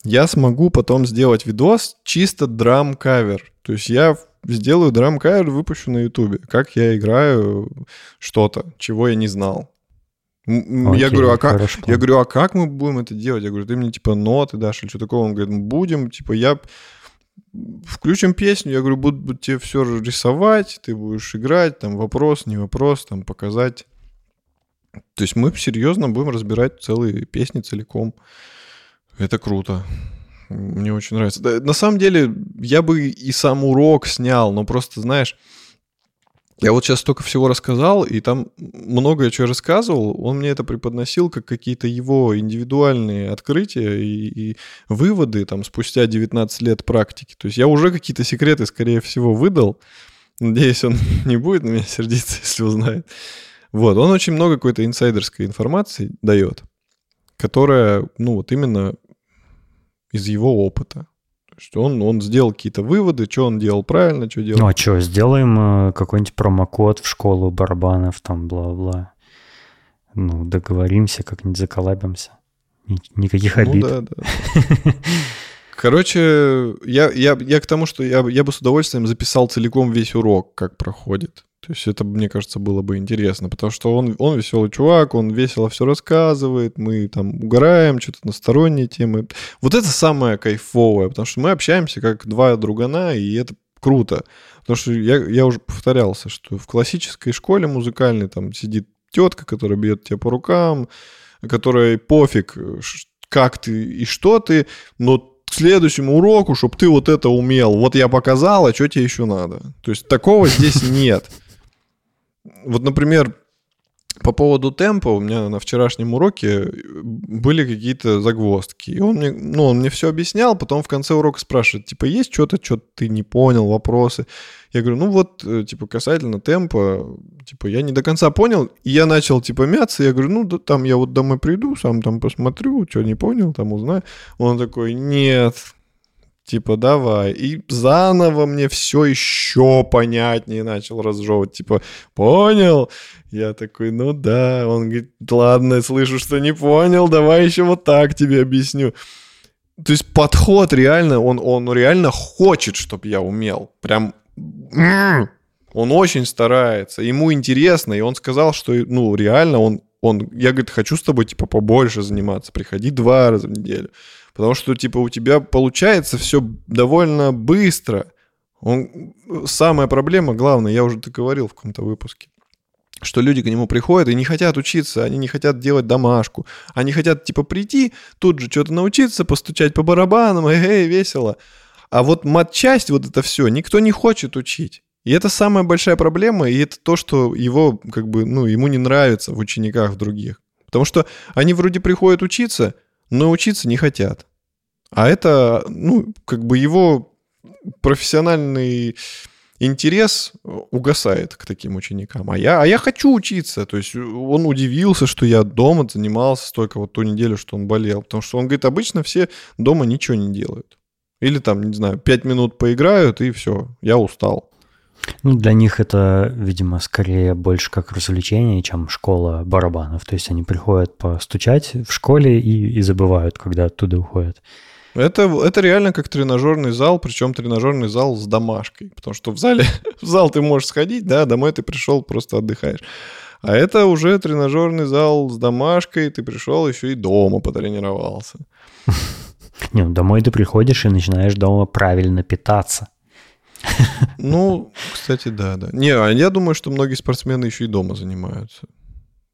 я смогу потом сделать видос чисто драм-кавер. То есть я сделаю драм-кавер, выпущу на ютубе, как я играю что-то, чего я не знал. Окей, я говорю, а как, я говорю, а как мы будем это делать? Я говорю, ты мне типа ноты дашь или что такое? Он говорит, будем, типа я включим песню, я говорю, буду, тебе все рисовать, ты будешь играть, там вопрос, не вопрос, там показать. То есть мы серьезно будем разбирать целые песни целиком. Это круто. Мне очень нравится. На самом деле, я бы и сам урок снял, но просто, знаешь, я вот сейчас столько всего рассказал, и там многое, я рассказывал, он мне это преподносил как какие-то его индивидуальные открытия и, и выводы там спустя 19 лет практики. То есть я уже какие-то секреты, скорее всего, выдал. Надеюсь, он не будет на меня сердиться, если узнает. Вот, он очень много какой-то инсайдерской информации дает, которая, ну вот именно из его опыта что он, он сделал какие-то выводы, что он делал правильно, что делал. Ну а что, сделаем э, какой-нибудь промокод в школу барабанов, там, бла-бла. Ну, договоримся, как-нибудь заколабимся. Никаких ну обид. Ну, да, да. Короче, я, я, я к тому, что я, я бы с удовольствием записал целиком весь урок, как проходит. То есть это, мне кажется, было бы интересно, потому что он, он веселый чувак, он весело все рассказывает, мы там угораем, что-то на сторонние темы. Вот это самое кайфовое, потому что мы общаемся как два другана, и это круто. Потому что я, я уже повторялся, что в классической школе музыкальной там сидит тетка, которая бьет тебя по рукам, которая пофиг, как ты и что ты, но к следующему уроку, чтобы ты вот это умел. Вот я показал, а что тебе еще надо? То есть такого здесь нет. Вот, например, по поводу темпа у меня на вчерашнем уроке были какие-то загвоздки. И он мне, ну, он мне все объяснял, потом в конце урока спрашивает, типа, есть что-то, что ты не понял, вопросы? Я говорю, ну вот, э, типа, касательно темпа, типа, я не до конца понял. И я начал, типа, мяться. Я говорю, ну, да, там я вот домой приду, сам там посмотрю, что не понял, там узнаю. Он такой, нет, Типа, давай. И заново мне все еще понятнее начал разжевывать. Типа, понял? Я такой, ну да. Он говорит, ладно, слышу, что не понял, давай еще вот так тебе объясню. То есть подход реально, он, он реально хочет, чтобы я умел. Прям он очень старается, ему интересно, и он сказал, что, ну, реально он, он, я, говорит, хочу с тобой, типа, побольше заниматься, приходи два раза в неделю. Потому что, типа, у тебя получается все довольно быстро. Он... Самая проблема, главная, я уже это говорил в каком-то выпуске, что люди к нему приходят и не хотят учиться, они не хотят делать домашку, они хотят, типа, прийти, тут же что-то научиться, постучать по барабанам, эй, весело. А вот матчасть, вот это все, никто не хочет учить. И это самая большая проблема, и это то, что его, как бы, ну, ему не нравится в учениках в других. Потому что они вроде приходят учиться, но учиться не хотят. А это, ну, как бы его профессиональный интерес угасает к таким ученикам. А я, а я хочу учиться. То есть он удивился, что я дома занимался столько вот ту неделю, что он болел. Потому что он говорит, обычно все дома ничего не делают. Или там, не знаю, пять минут поиграют, и все, я устал. Ну, для них это, видимо, скорее больше как развлечение, чем школа барабанов. То есть они приходят постучать в школе и, и забывают, когда оттуда уходят. Это, это реально как тренажерный зал, причем тренажерный зал с домашкой. Потому что в зале, в зал ты можешь сходить, да, домой ты пришел, просто отдыхаешь. А это уже тренажерный зал с домашкой, ты пришел еще и дома потренировался. Не, ну домой ты приходишь и начинаешь дома правильно питаться. Ну, кстати, да, да. Не, а я думаю, что многие спортсмены еще и дома занимаются,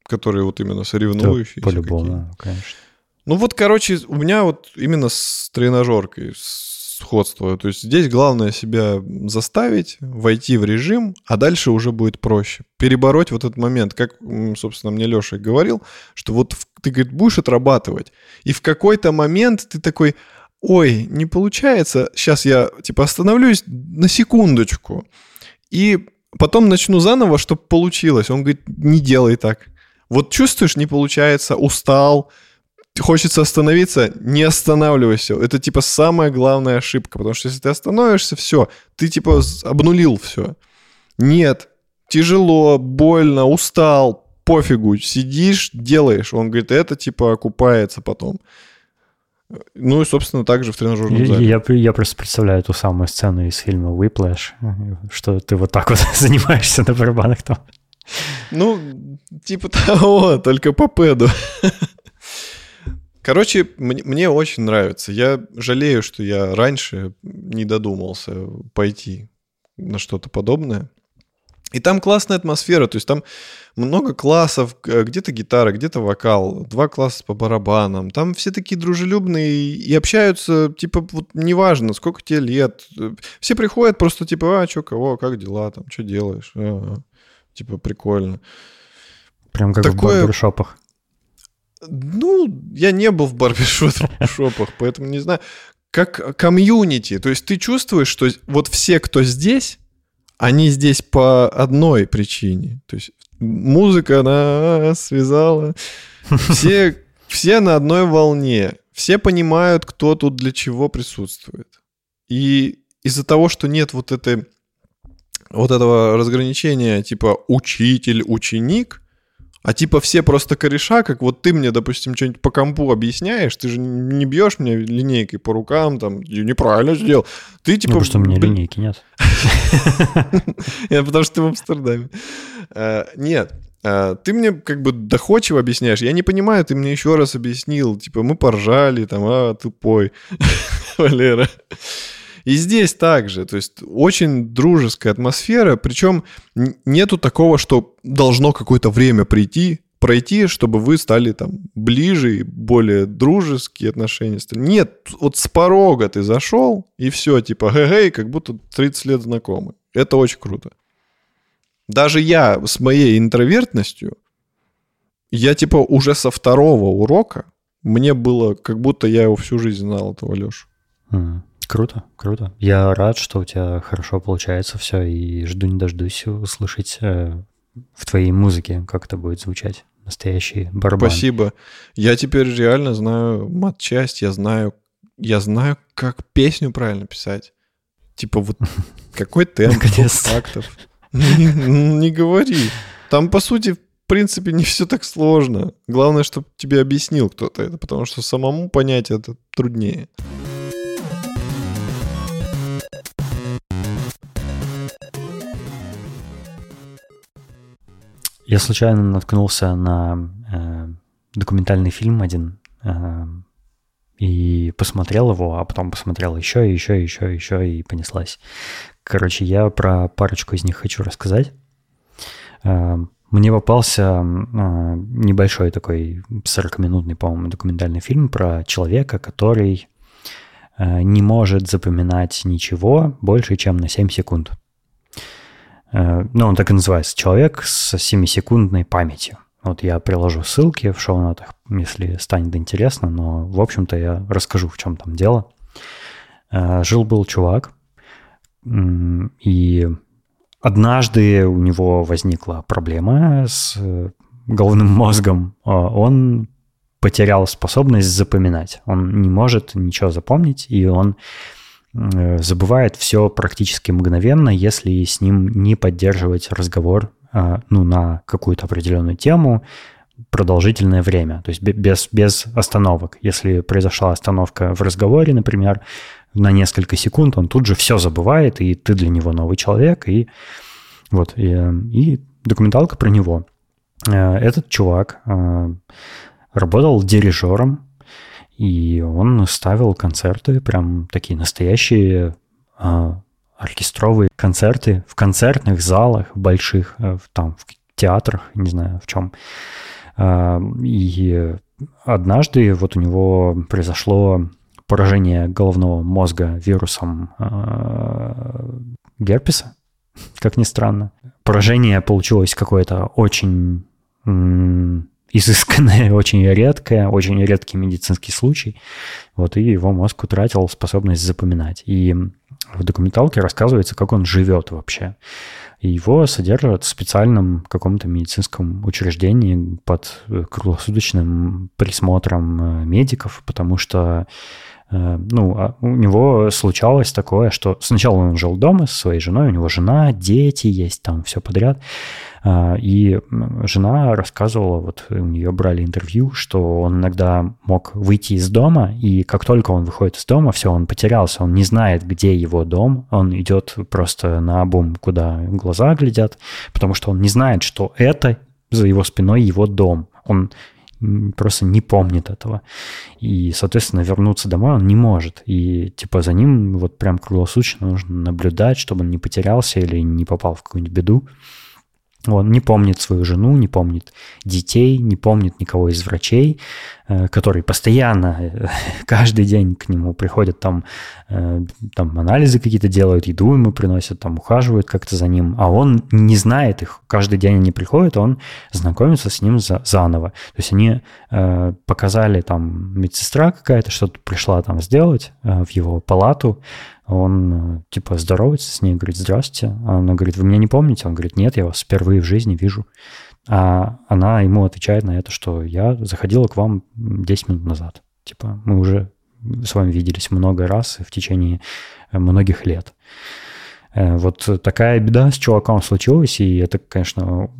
которые вот именно соревнующиеся. По-любому, конечно. Ну вот, короче, у меня вот именно с тренажеркой сходство. То есть здесь главное себя заставить, войти в режим, а дальше уже будет проще. Перебороть вот этот момент, как, собственно, мне Леша говорил, что вот ты, говорит, будешь отрабатывать, и в какой-то момент ты такой, ой, не получается, сейчас я, типа, остановлюсь на секундочку, и потом начну заново, чтобы получилось. Он говорит, не делай так. Вот чувствуешь, не получается, устал, хочется остановиться, не останавливайся. Это типа самая главная ошибка, потому что если ты остановишься, все, ты типа обнулил все. Нет, тяжело, больно, устал, пофигу, сидишь, делаешь. Он говорит, это типа окупается потом. Ну и, собственно, также в тренажерном зале. Я, я, я просто представляю ту самую сцену из фильма Whiplash, что ты вот так вот занимаешься на барабанах там. Ну, типа того, только по пэду. Короче, мне, мне очень нравится. Я жалею, что я раньше не додумался пойти на что-то подобное. И там классная атмосфера, то есть там много классов, где-то гитара, где-то вокал, два класса по барабанам. Там все такие дружелюбные и общаются, типа, вот неважно, сколько тебе лет. Все приходят просто, типа, а, что, кого, как дела, там, что делаешь? А, типа, прикольно. Прям как Такое... в барбершопах. Ну, я не был в барбершопах, поэтому не знаю. Как комьюнити, то есть ты чувствуешь, что вот все, кто здесь, они здесь по одной причине. То есть музыка нас связала. Все, все на одной волне. Все понимают, кто тут для чего присутствует. И из-за того, что нет вот этой вот этого разграничения типа учитель-ученик, а типа все просто кореша, как вот ты мне, допустим, что-нибудь по компу объясняешь, ты же не бьешь мне линейкой по рукам, там, неправильно сделал. Ты типа... Ну, потому что у меня линейки нет. Потому что ты в Амстердаме. Э, нет, э, ты мне как бы доходчиво объясняешь. Я не понимаю, ты мне еще раз объяснил. Типа, мы поржали, там, а, тупой, Валера. И здесь также, то есть очень дружеская атмосфера, причем нету такого, что должно какое-то время прийти, пройти, чтобы вы стали там ближе и более дружеские отношения. Нет, вот с порога ты зашел, и все, типа, гэй, как будто 30 лет знакомы. Это очень круто. Даже я с моей интровертностью я типа уже со второго урока, мне было, как будто я его всю жизнь знал, этого Лешу. Mm. Круто, круто. Я рад, что у тебя хорошо получается все, и жду не дождусь услышать э, в твоей музыке, как это будет звучать. Настоящий барабан. Спасибо. Я теперь реально знаю мат-часть, я знаю, я знаю, как песню правильно писать. Типа вот какой темп, тактов. Не говори. Там, по сути, в принципе, не все так сложно. Главное, чтобы тебе объяснил кто-то это, потому что самому понять это труднее. Я случайно наткнулся на э, документальный фильм один э, и посмотрел его, а потом посмотрел еще, еще, еще, еще и понеслась. Короче, я про парочку из них хочу рассказать. Э, мне попался э, небольшой такой 40-минутный, по-моему, документальный фильм про человека, который э, не может запоминать ничего больше, чем на 7 секунд. Э, ну, он так и называется, человек с 7-секундной памятью. Вот я приложу ссылки в шоу-нотах, если станет интересно, но, в общем-то, я расскажу, в чем там дело. Э, жил-был чувак, и однажды у него возникла проблема с э, головным мозгом. Он потерял способность запоминать. Он не может ничего запомнить, и он забывает все практически мгновенно, если с ним не поддерживать разговор а, ну, на какую-то определенную тему продолжительное время, то есть без, без остановок. Если произошла остановка в разговоре, например, на несколько секунд, он тут же все забывает, и ты для него новый человек, и вот, и, и документалка про него. Э, этот чувак э, работал дирижером и он ставил концерты, прям такие настоящие а, оркестровые концерты в концертных залах больших, э, там в театрах, не знаю в чем. А, и однажды вот у него произошло поражение головного мозга вирусом а, герпеса, как ни странно. Поражение получилось какое-то очень изысканное, очень редкое, очень редкий медицинский случай. Вот, и его мозг утратил способность запоминать. И в документалке рассказывается, как он живет вообще. И его содержат в специальном каком-то медицинском учреждении под круглосуточным присмотром э, медиков, потому что ну, а у него случалось такое, что сначала он жил дома со своей женой, у него жена, дети есть, там все подряд. А, и жена рассказывала, вот у нее брали интервью, что он иногда мог выйти из дома, и как только он выходит из дома, все, он потерялся, он не знает, где его дом, он идет просто на обум, куда глаза глядят, потому что он не знает, что это за его спиной его дом. Он просто не помнит этого. И, соответственно, вернуться домой он не может. И, типа, за ним вот прям круглосуточно нужно наблюдать, чтобы он не потерялся или не попал в какую-нибудь беду. Он не помнит свою жену, не помнит детей, не помнит никого из врачей, э, которые постоянно, э, каждый день к нему приходят, там, э, там анализы какие-то делают, еду ему приносят, там ухаживают как-то за ним, а он не знает их. Каждый день они приходят, он знакомится с ним за, заново. То есть они показали, там, медсестра какая-то что-то пришла там сделать в его палату, он, типа, здоровается с ней, говорит, здравствуйте. А она говорит, вы меня не помните? Он говорит, нет, я вас впервые в жизни вижу. А она ему отвечает на это, что я заходила к вам 10 минут назад. Типа, мы уже с вами виделись много раз в течение многих лет. Э, вот такая беда с чуваком случилась, и это, конечно,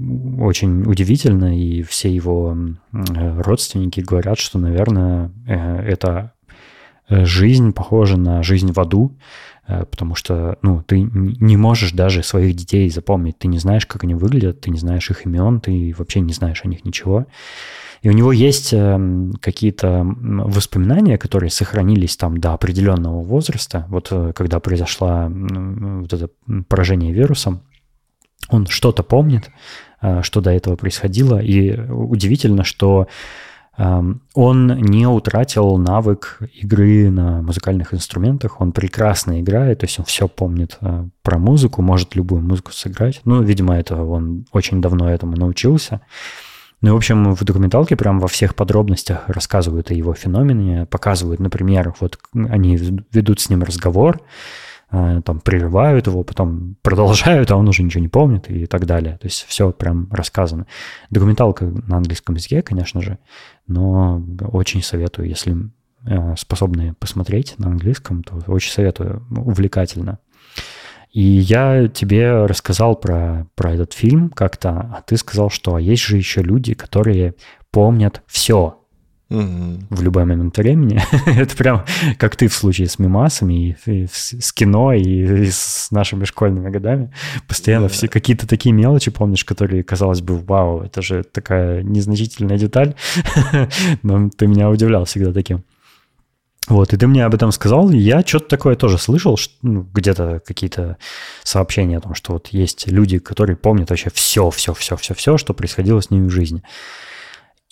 очень удивительно, и все его родственники говорят, что, наверное, э, это Э, жизнь похожа на жизнь в аду, э, потому что ну, ты не можешь даже своих детей запомнить. Ты не знаешь, как они выглядят, ты не знаешь их имен, ты вообще не знаешь о них ничего. И у него есть эм, какие-то воспоминания, которые сохранились там до определенного возраста. Вот э, когда произошло вот это поражение вирусом, он что-то помнит, что до этого происходило. И удивительно, что он не утратил навык игры на музыкальных инструментах, он прекрасно играет, то есть он все помнит э, про музыку, может любую музыку сыграть. Ну, видимо, это он очень давно этому научился. Ну и, в общем, в документалке прям во всех подробностях рассказывают о его феномене, показывают, например, вот они ведут с ним разговор, там прерывают его, потом продолжают, а он уже ничего не помнит и так далее. То есть все прям рассказано. Документалка на английском языке, конечно же, но очень советую, если э, способны посмотреть на английском, то очень советую, увлекательно. И я тебе рассказал про, про этот фильм как-то, а ты сказал, что есть же еще люди, которые помнят все угу. в любой момент времени. Это прям как ты в случае с мимасами, и, и с кино, и, и с нашими школьными годами. Постоянно да. все какие-то такие мелочи помнишь, которые, казалось бы, вау, это же такая незначительная деталь. Но ты меня удивлял всегда таким. Вот, и ты мне об этом сказал, и я что-то такое тоже слышал, что, ну, где-то какие-то сообщения о том, что вот есть люди, которые помнят вообще все, все, все, все, все, что происходило с ними в жизни.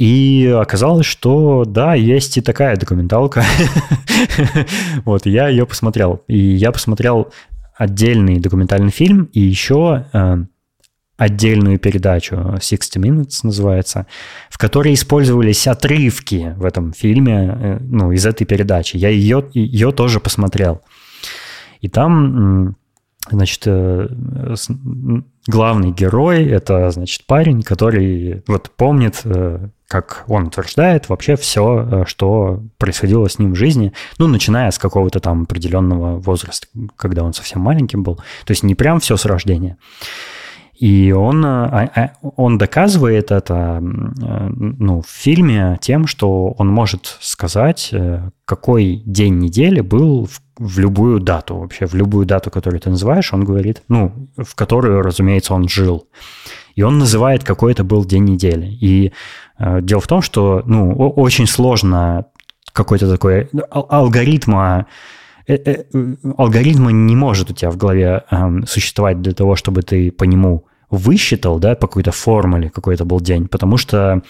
И оказалось, что да, есть и такая документалка. Вот, я ее посмотрел. И я посмотрел отдельный документальный фильм и еще э, отдельную передачу 60 Minutes называется, в которой использовались отрывки в этом фильме, э, ну, из этой передачи. Я ее, ее тоже посмотрел. И там, значит, э, главный герой – это, значит, парень, который вот помнит, как он утверждает, вообще все, что происходило с ним в жизни, ну, начиная с какого-то там определенного возраста, когда он совсем маленьким был. То есть не прям все с рождения. И он, а, а, он доказывает это ну, в фильме тем, что он может сказать, э, какой день недели был в, в любую дату, вообще в любую дату, которую ты называешь, он говорит, ну, в которую, разумеется, он жил. И он называет, какой это был день недели. И э, дело в том, что ну, очень сложно какой-то такой алгоритма Э, э, алгоритма не может у тебя в голове существовать для того, чтобы ты по нему высчитал, да, по какой-то формуле, какой это был день, потому что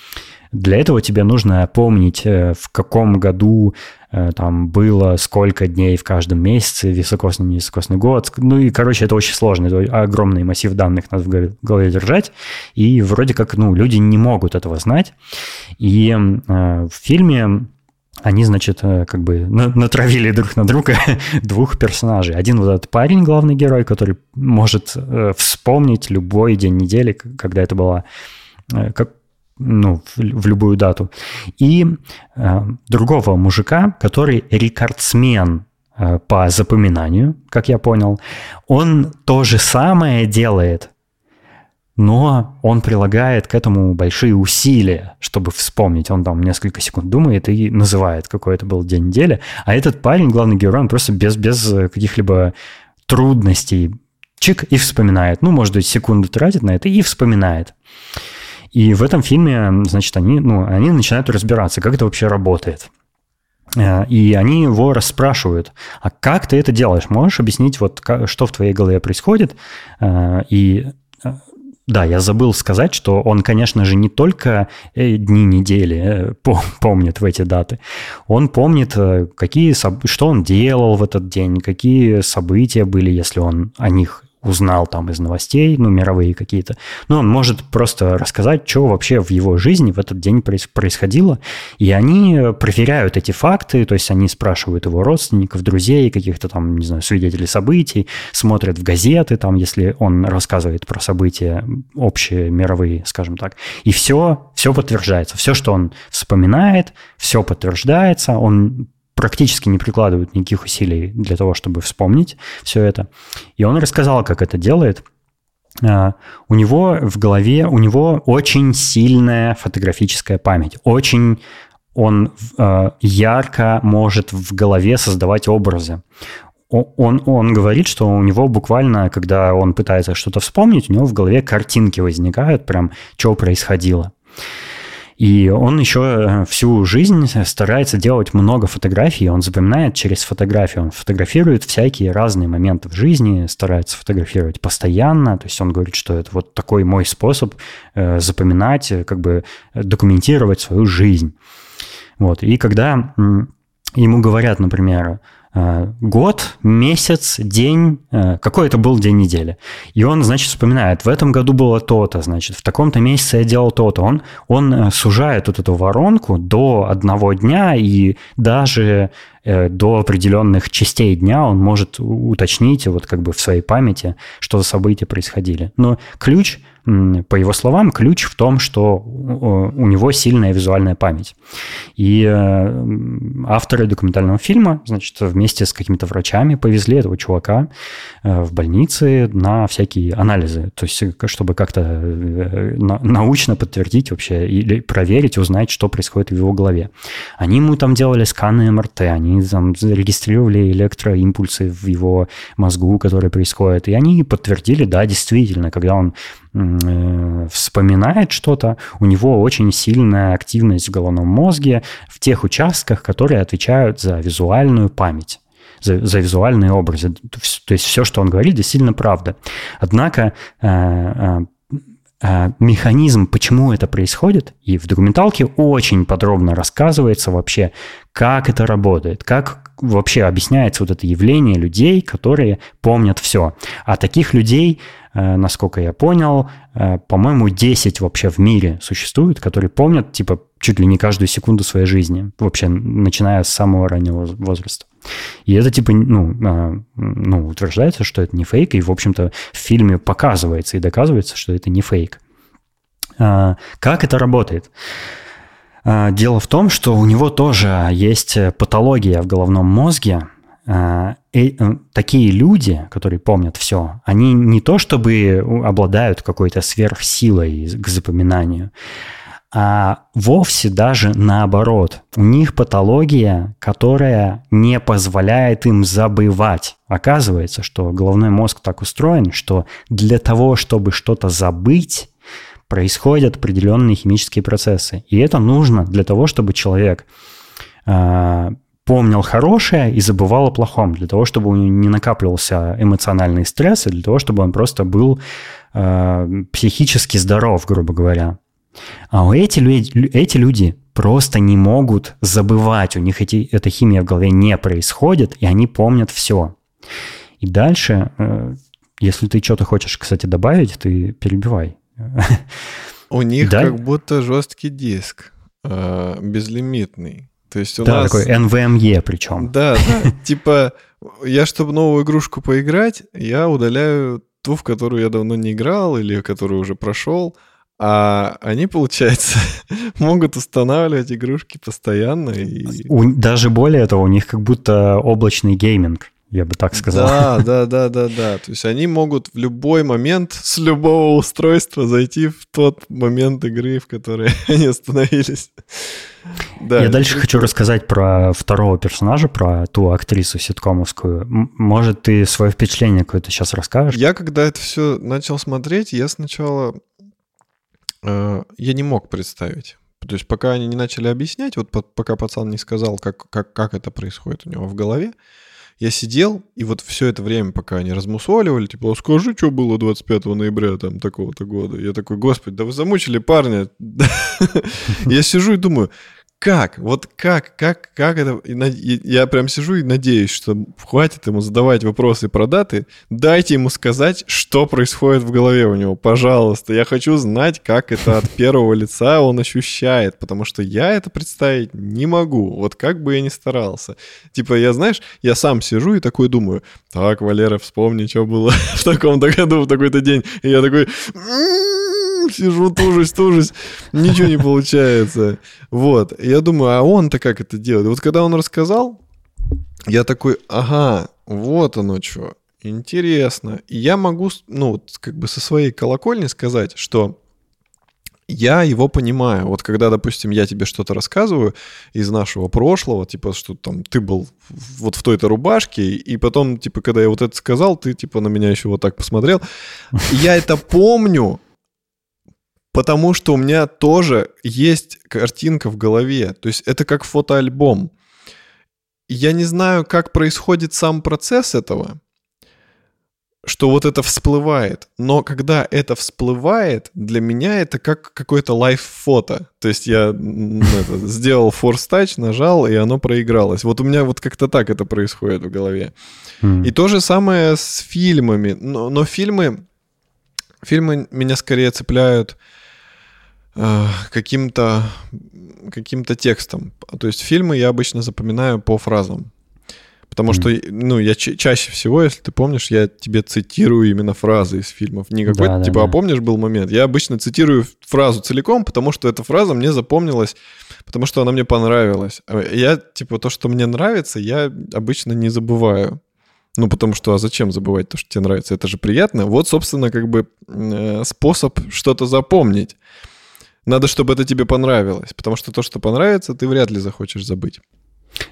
для этого тебе нужно помнить, э, в каком году там было сколько дней в каждом месяце, високосный, невисокосный год. Ну и, короче, это очень сложно. Это огромный массив данных надо в голове держать. И вроде как, ну, люди не могут этого знать. И э, в фильме они, значит, э, как бы натравили друг на друга двух персонажей. Один вот этот парень, главный герой, который может э, вспомнить любой день недели, когда это было, э, ну, в, в любую дату. И э, другого мужика, который рекордсмен э, по запоминанию, как я понял, он то же самое делает, но он прилагает к этому большие усилия, чтобы вспомнить. Он там несколько секунд думает и называет, какой это был день недели. А этот парень, главный герой, он просто без, без каких-либо трудностей чик и вспоминает. Ну, может быть, секунду тратит на это и вспоминает. И в этом фильме, значит, они, ну, они начинают разбираться, как это вообще работает. Э, и они его расспрашивают, а как ты это делаешь? Можешь объяснить, вот, что в твоей голове происходит? Э, и да, я забыл сказать, что он, конечно же, не только э, дни недели э, помнит в эти даты. Он помнит, э, какие, что он делал в этот день, какие события были, если он о них узнал там из новостей, ну, мировые какие-то. Ну, он может просто рассказать, что вообще в его жизни в этот день происходило. И они проверяют эти факты, то есть они спрашивают его родственников, друзей, каких-то там, не знаю, свидетелей событий, смотрят в газеты, там, если он рассказывает про события общие, мировые, скажем так. И все, все подтверждается. Все, что он вспоминает, все подтверждается. Он практически не прикладывают никаких усилий для того, чтобы вспомнить все это. И он рассказал, как это делает. А, у него в голове, у него очень сильная фотографическая память. Очень он а, ярко может в голове создавать образы. Он, он говорит, что у него буквально, когда он пытается что-то вспомнить, у него в голове картинки возникают, прям, что происходило. И он еще э, всю жизнь старается делать много фотографий, он запоминает через фотографию, он фотографирует всякие разные моменты в жизни, старается фотографировать постоянно, то есть он говорит, что это вот такой мой способ э, запоминать, э, как бы документировать свою жизнь. Вот. И когда ему говорят, например, год, месяц, день, э, какой это был день недели. И он, значит, вспоминает, в этом году было то-то, значит, в таком-то месяце я делал то-то. Он, он э, сужает вот эту воронку до одного дня и даже до определенных частей дня он может уточнить вот как бы в своей памяти, что за события происходили. Но ключ – по его словам, ключ в том, что у него сильная визуальная память. И э, авторы документального фильма, значит, вместе с какими-то врачами повезли этого чувака э, в больницы на всякие анализы, то есть чтобы как-то э, научно подтвердить вообще или проверить, узнать, что происходит в его голове. Они ему там делали сканы МРТ, они там зарегистрировали электроимпульсы в его мозгу, которые происходят, и они подтвердили, да, действительно, когда он Э, вспоминает что-то, у него очень сильная активность в головном мозге в тех участках, которые отвечают за визуальную память за, за визуальные образы. То есть все, что он говорит, действительно правда. Однако э, э, механизм, почему это происходит, и в документалке очень подробно рассказывается вообще, как это работает, как вообще объясняется вот это явление людей, которые помнят все. А таких людей Э, насколько я понял, э, по-моему, 10 вообще в мире существует, которые помнят, типа, чуть ли не каждую секунду своей жизни, вообще, начиная с самого раннего возраста. И это, типа, ну, э, ну, утверждается, что это не фейк, и, в общем-то, в фильме показывается и доказывается, что это не фейк. Как это работает? Дело в том, что у него тоже есть патология в головном мозге, а, э, такие люди, которые помнят все, они не то чтобы обладают какой-то сверхсилой к запоминанию, а вовсе даже наоборот. У них патология, которая не позволяет им забывать. Оказывается, что головной мозг так устроен, что для того, чтобы что-то забыть, происходят определенные химические процессы. И это нужно для того, чтобы человек а, помнил хорошее и забывал о плохом, для того, чтобы у него не накапливался эмоциональный стресс, и для того, чтобы он просто был э, психически здоров, грубо говоря. А эти, люди, эти люди просто не могут забывать, у них эти, эта химия в голове не происходит, и они помнят все. И дальше, э, если ты что-то хочешь, кстати, добавить, ты перебивай. У них да? как будто жесткий диск, э, безлимитный. То есть у да, нас... такой NVMe причем. Да, да. Типа, я, чтобы новую игрушку поиграть, я удаляю ту, в которую я давно не играл или которую уже прошел. А они, получается, могут устанавливать игрушки постоянно. И... У, даже более того, у них как будто облачный гейминг я бы так сказал. Да, да, да, да, да. То есть они могут в любой момент с любого устройства зайти в тот момент игры, в которой они остановились. Да, Я дальше хочу рассказать про второго персонажа, про ту актрису ситкомовскую. Может, ты свое впечатление какое-то сейчас расскажешь? Я когда это все начал смотреть, я сначала... Э, я не мог представить. То есть пока они не начали объяснять, вот пока пацан не сказал, как, как, как это происходит у него в голове, я сидел, и вот все это время, пока они размусоливали, типа, а скажи, что было 25 ноября там такого-то года. Я такой, господи, да вы замучили парня. Я сижу и думаю, как? Вот как? Как? Как это? Я прям сижу и надеюсь, что хватит ему задавать вопросы про даты. Дайте ему сказать, что происходит в голове у него. Пожалуйста. Я хочу знать, как это от первого лица он ощущает. Потому что я это представить не могу. Вот как бы я ни старался. Типа, я, знаешь, я сам сижу и такой думаю, так, Валера, вспомни, что было в таком-то году, в такой-то день. И я такой сижу, тужусь, тужусь, ничего не получается. Вот, я думаю, а он-то как это делает? Вот когда он рассказал, я такой, ага, вот оно что, интересно. И я могу, ну, вот как бы со своей колокольни сказать, что я его понимаю. Вот когда, допустим, я тебе что-то рассказываю из нашего прошлого, типа, что там ты был вот в той-то рубашке, и потом, типа, когда я вот это сказал, ты, типа, на меня еще вот так посмотрел. Я это помню, Потому что у меня тоже есть картинка в голове. То есть это как фотоальбом. Я не знаю, как происходит сам процесс этого. что вот это всплывает. Но когда это всплывает, для меня это как какое-то лайф-фото. То есть я это, сделал force touch, нажал, и оно проигралось. Вот у меня вот как-то так это происходит в голове. Mm. И то же самое с фильмами. Но, но фильмы, фильмы меня скорее цепляют каким-то каким-то текстом. То есть фильмы я обычно запоминаю по фразам. Потому что, ну, я чаще всего, если ты помнишь, я тебе цитирую именно фразы из фильмов. Не какой-то, да, типа, да, а помнишь, был момент? Я обычно цитирую фразу целиком, потому что эта фраза мне запомнилась, потому что она мне понравилась. А я, типа, то, что мне нравится, я обычно не забываю. Ну, потому что, а зачем забывать то, что тебе нравится? Это же приятно. Вот, собственно, как бы э, способ что-то запомнить. Надо, чтобы это тебе понравилось, потому что то, что понравится, ты вряд ли захочешь забыть.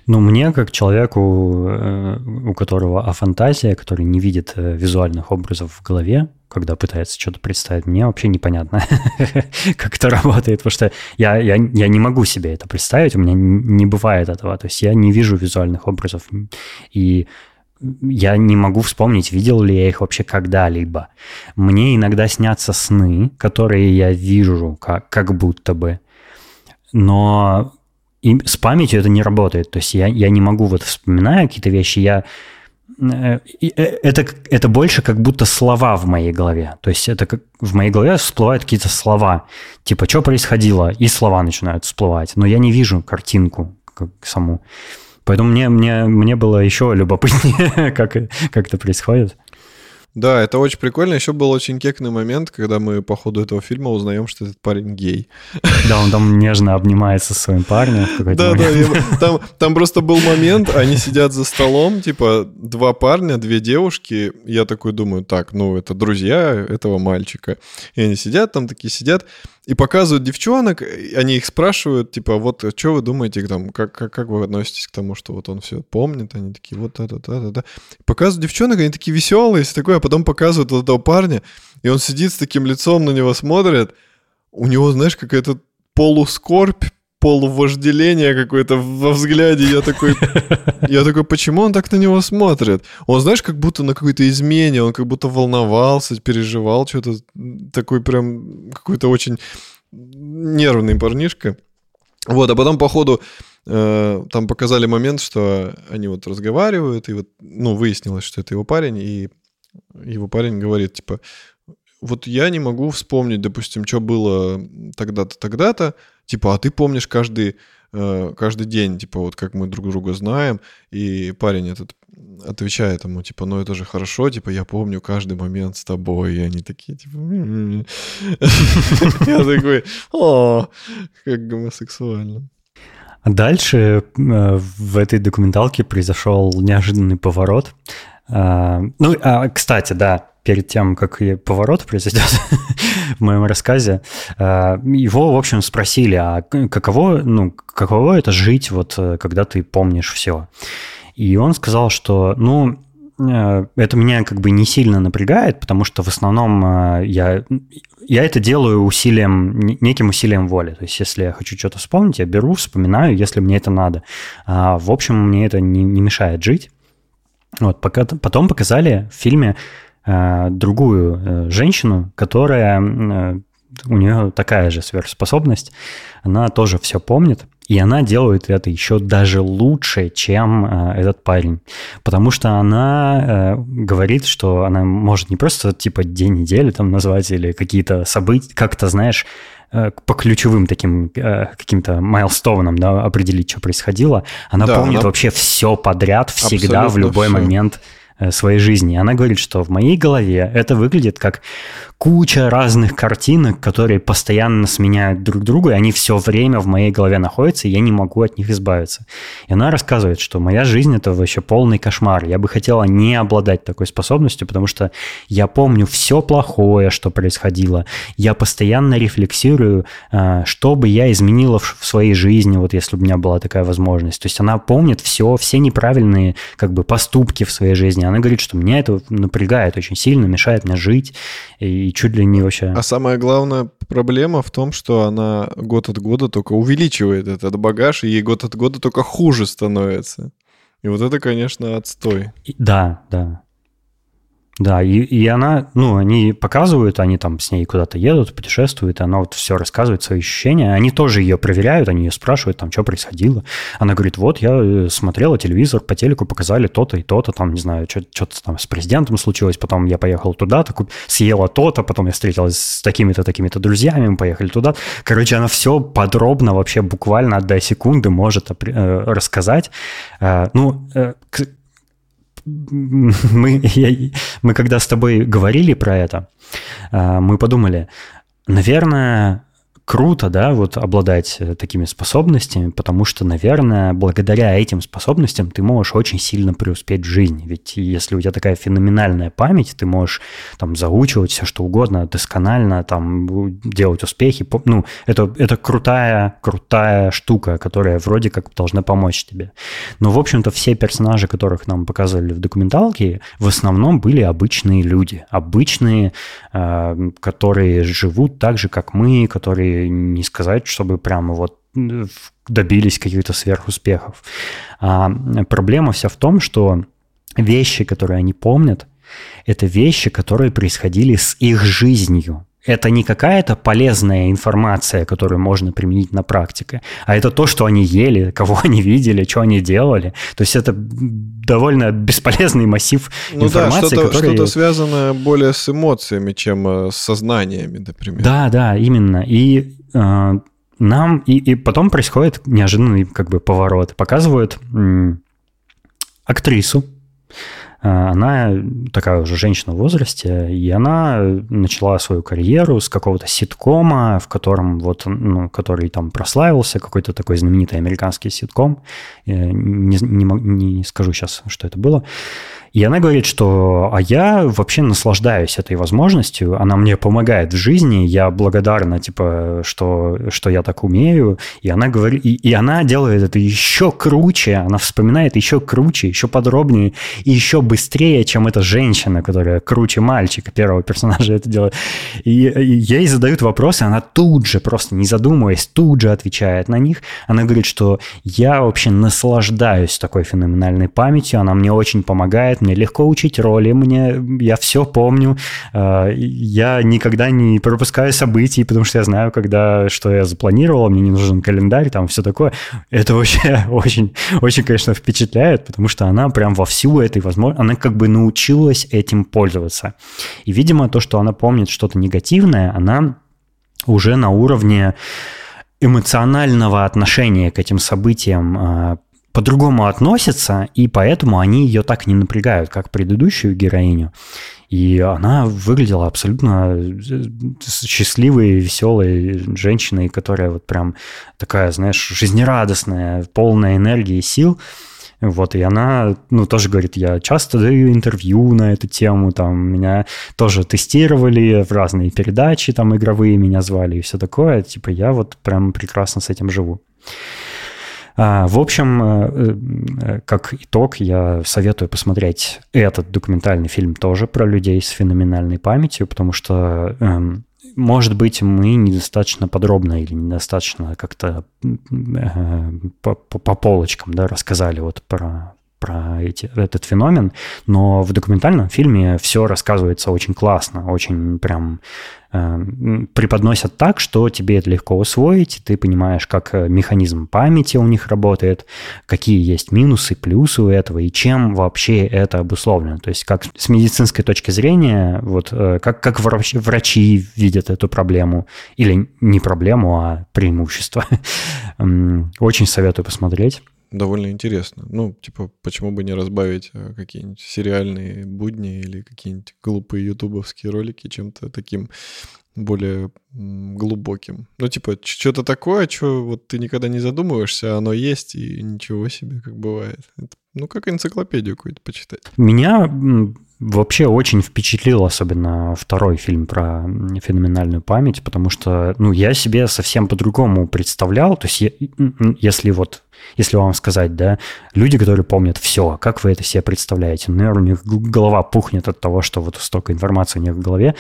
Ну, мне, как человеку, э, у которого афантазия, который не видит э, визуальных образов в голове, когда пытается что-то представить, мне вообще непонятно, как это работает, потому что я, я, я не могу себе это представить, у меня не бывает этого, то есть я не вижу визуальных образов, и я не могу вспомнить, видел ли я их вообще когда-либо. Мне иногда снятся сны, которые я вижу как, как будто бы, но и с памятью это не работает. То есть я, я не могу, вот вспоминая какие-то вещи, я э, э, это, это больше как будто слова в моей голове. То есть это как в моей голове всплывают какие-то слова. Типа, что происходило? И слова начинают всплывать. Но я не вижу картинку как саму. Поэтому мне, мне, мне было еще любопытнее, как, как это происходит. Да, это очень прикольно. Еще был очень кекный момент, когда мы по ходу этого фильма узнаем, что этот парень гей. Да, он там нежно обнимается со своим парнем. Да, да, там, там просто был момент, они сидят за столом, типа два парня, две девушки. Я такой думаю, так, ну это друзья этого мальчика. И они сидят там, такие сидят и показывают девчонок, они их спрашивают, типа, вот что вы думаете, там, как, как, как вы относитесь к тому, что вот он все помнит, они такие, вот это, это, это. Показывают девчонок, они такие веселые, все такое, а потом показывают вот этого парня, и он сидит с таким лицом, на него смотрит, у него, знаешь, какая-то полускорбь, полувожделение какое-то во взгляде. Я такой, я такой, почему он так на него смотрит? Он, знаешь, как будто на какой-то измене, он как будто волновался, переживал что-то. Такой прям какой-то очень нервный парнишка. Вот, а потом, походу, э, там показали момент, что они вот разговаривают, и вот, ну, выяснилось, что это его парень, и его парень говорит, типа, вот я не могу вспомнить, допустим, что было тогда-то, тогда-то, типа, а ты помнишь каждый, э, каждый день, типа, вот как мы друг друга знаем, и парень этот отвечает ему, типа, ну это же хорошо, типа, я помню каждый момент с тобой, и они такие, типа, я такой, о, как гомосексуально. Дальше э, в этой документалке произошел неожиданный поворот. А, ну, а, кстати, да, перед тем, как поворот произойдет в моем рассказе, а, его, в общем, спросили, а каково, ну, каково это жить, вот, э, когда ты помнишь все? И он сказал, что, ну, э, это меня как бы не сильно напрягает, потому что в основном э, я, я это делаю усилием, неким усилием воли. То есть, если я хочу что-то вспомнить, я беру, вспоминаю, если мне это надо. А, в общем, мне это не, не мешает жить. Вот, пока, потом показали в фильме э, другую э, женщину, которая э, у нее такая же сверхспособность, она тоже все помнит, и она делает это еще даже лучше, чем э, этот парень. Потому что она э, говорит, что она может не просто типа день недели там назвать или какие-то события, как-то, знаешь, Э, по ключевым таким э, каким-то майлстоунам да, определить, что происходило. Она да, помнит она... вообще все подряд, всегда, Абсолютно в любой все. момент э, своей жизни. Она говорит, что в моей голове это выглядит как куча разных картинок, которые постоянно сменяют друг друга, и они все время в моей голове находятся, и я не могу от них избавиться. И она рассказывает, что моя жизнь – это вообще полный кошмар. Я бы хотела не обладать такой способностью, потому что я помню все плохое, что происходило. Я постоянно рефлексирую, а, что бы я изменила в своей жизни, вот если бы у меня была такая возможность. То есть она помнит все, все неправильные как бы поступки в своей жизни. Она говорит, что меня это напрягает очень сильно, мешает мне жить, и чуть ли не вообще... А самая главная проблема в том, что она год от года только увеличивает этот багаж, и ей год от года только хуже становится. И вот это, конечно, отстой. Да, да. Да, и, и она, ну, они показывают, они там с ней куда-то едут, путешествуют, и она вот все рассказывает, свои ощущения. Они тоже ее проверяют, они ее спрашивают, там, что происходило. Она говорит, вот, я э, смотрела телевизор, по телеку показали то-то и то-то, там, не знаю, что-то там с президентом случилось, потом я поехал туда-то, съела то-то, потом я встретилась с такими-то, такими-то друзьями, мы поехали туда. Короче, она все подробно, вообще буквально до секунды может э, рассказать. Э, ну, мы, я, мы когда с тобой говорили про это, э, мы подумали, наверное, круто, да, вот обладать э, такими способностями, потому что, наверное, благодаря этим способностям ты можешь очень сильно преуспеть в жизни. Ведь если у тебя такая феноменальная память, ты можешь там заучивать все что угодно, досконально там делать успехи. Ну, это, это крутая, крутая штука, которая вроде как должна помочь тебе. Но, в общем-то, все персонажи, которых нам показывали в документалке, в основном были обычные люди. Обычные, э, которые живут так же, как мы, которые не сказать, чтобы прямо вот добились каких-то сверхуспехов. А проблема вся в том, что вещи, которые они помнят, это вещи, которые происходили с их жизнью. Это не какая-то полезная информация, которую можно применить на практике, а это то, что они ели, кого они видели, что они делали. То есть это довольно бесполезный массив ну информации, да, что-то, который... что-то связано более с эмоциями, чем э, с сознаниями, например. Да, да, именно. И э, нам... И, и потом происходит неожиданный как бы поворот. Показывают м, актрису, она такая уже женщина в возрасте, и она начала свою карьеру с какого-то ситкома, в котором вот, ну, который там прославился, какой-то такой знаменитый американский ситком. Не, не, не скажу сейчас, что это было. И она говорит, что а я вообще наслаждаюсь этой возможностью, она мне помогает в жизни, я благодарна, типа, что, что я так умею. И она говорит, и, и она делает это еще круче, она вспоминает еще круче, еще подробнее и еще быстрее, чем эта женщина, которая круче мальчика, первого персонажа это делает. И, и ей задают вопросы, она тут же, просто не задумываясь, тут же отвечает на них. Она говорит, что я вообще наслаждаюсь такой феноменальной памятью, она мне очень помогает, мне легко учить роли, мне, я все помню, э, я никогда не пропускаю событий, потому что я знаю, когда, что я запланировал, мне не нужен календарь, там все такое. Это вообще очень, очень, конечно, впечатляет, потому что она прям во всю этой возможности, она как бы научилась этим пользоваться. И, видимо, то, что она помнит что-то негативное, она уже на уровне эмоционального отношения к этим событиям э, по-другому относятся, и поэтому они ее так не напрягают, как предыдущую героиню. И она выглядела абсолютно э, счастливой, веселой женщиной, которая вот прям такая, знаешь, жизнерадостная, полная энергии и сил. Вот, и она, ну, тоже говорит, я часто даю интервью на эту тему, там, меня тоже тестировали в разные передачи, там, игровые меня звали и все такое. Типа, я вот прям прекрасно с этим живу. А, в общем, э, э, как итог, я советую посмотреть этот документальный фильм тоже про людей с феноменальной памятью, потому что эм, может быть, мы недостаточно подробно или недостаточно как-то э, по, по полочкам да, рассказали вот про про эти, этот феномен, но в документальном фильме все рассказывается очень классно, очень прям э, преподносят так, что тебе это легко усвоить, ты понимаешь, как э, механизм памяти у них работает, какие есть минусы, плюсы у этого и чем вообще это обусловлено. То есть как с медицинской точки зрения, вот э, как, как врачи, врачи видят эту проблему, или не проблему, а преимущество. Очень советую посмотреть довольно интересно. Ну, типа, почему бы не разбавить э, какие-нибудь сериальные будни или какие-нибудь глупые ютубовские ролики чем-то таким более глубоким. Ну, типа, что-то такое, что вот ты никогда не задумываешься, а оно есть, и ничего себе, как бывает. Это, ну, как энциклопедию какую-то почитать. Меня вообще очень впечатлил, особенно второй фильм про феноменальную память, потому что, ну, я себе совсем по-другому представлял, то есть я, если вот Если вам сказать, да, люди, которые помнят все, как вы это себе представляете? Ну, наверное, у них голова пухнет от того, что вот столько информации у них в голове,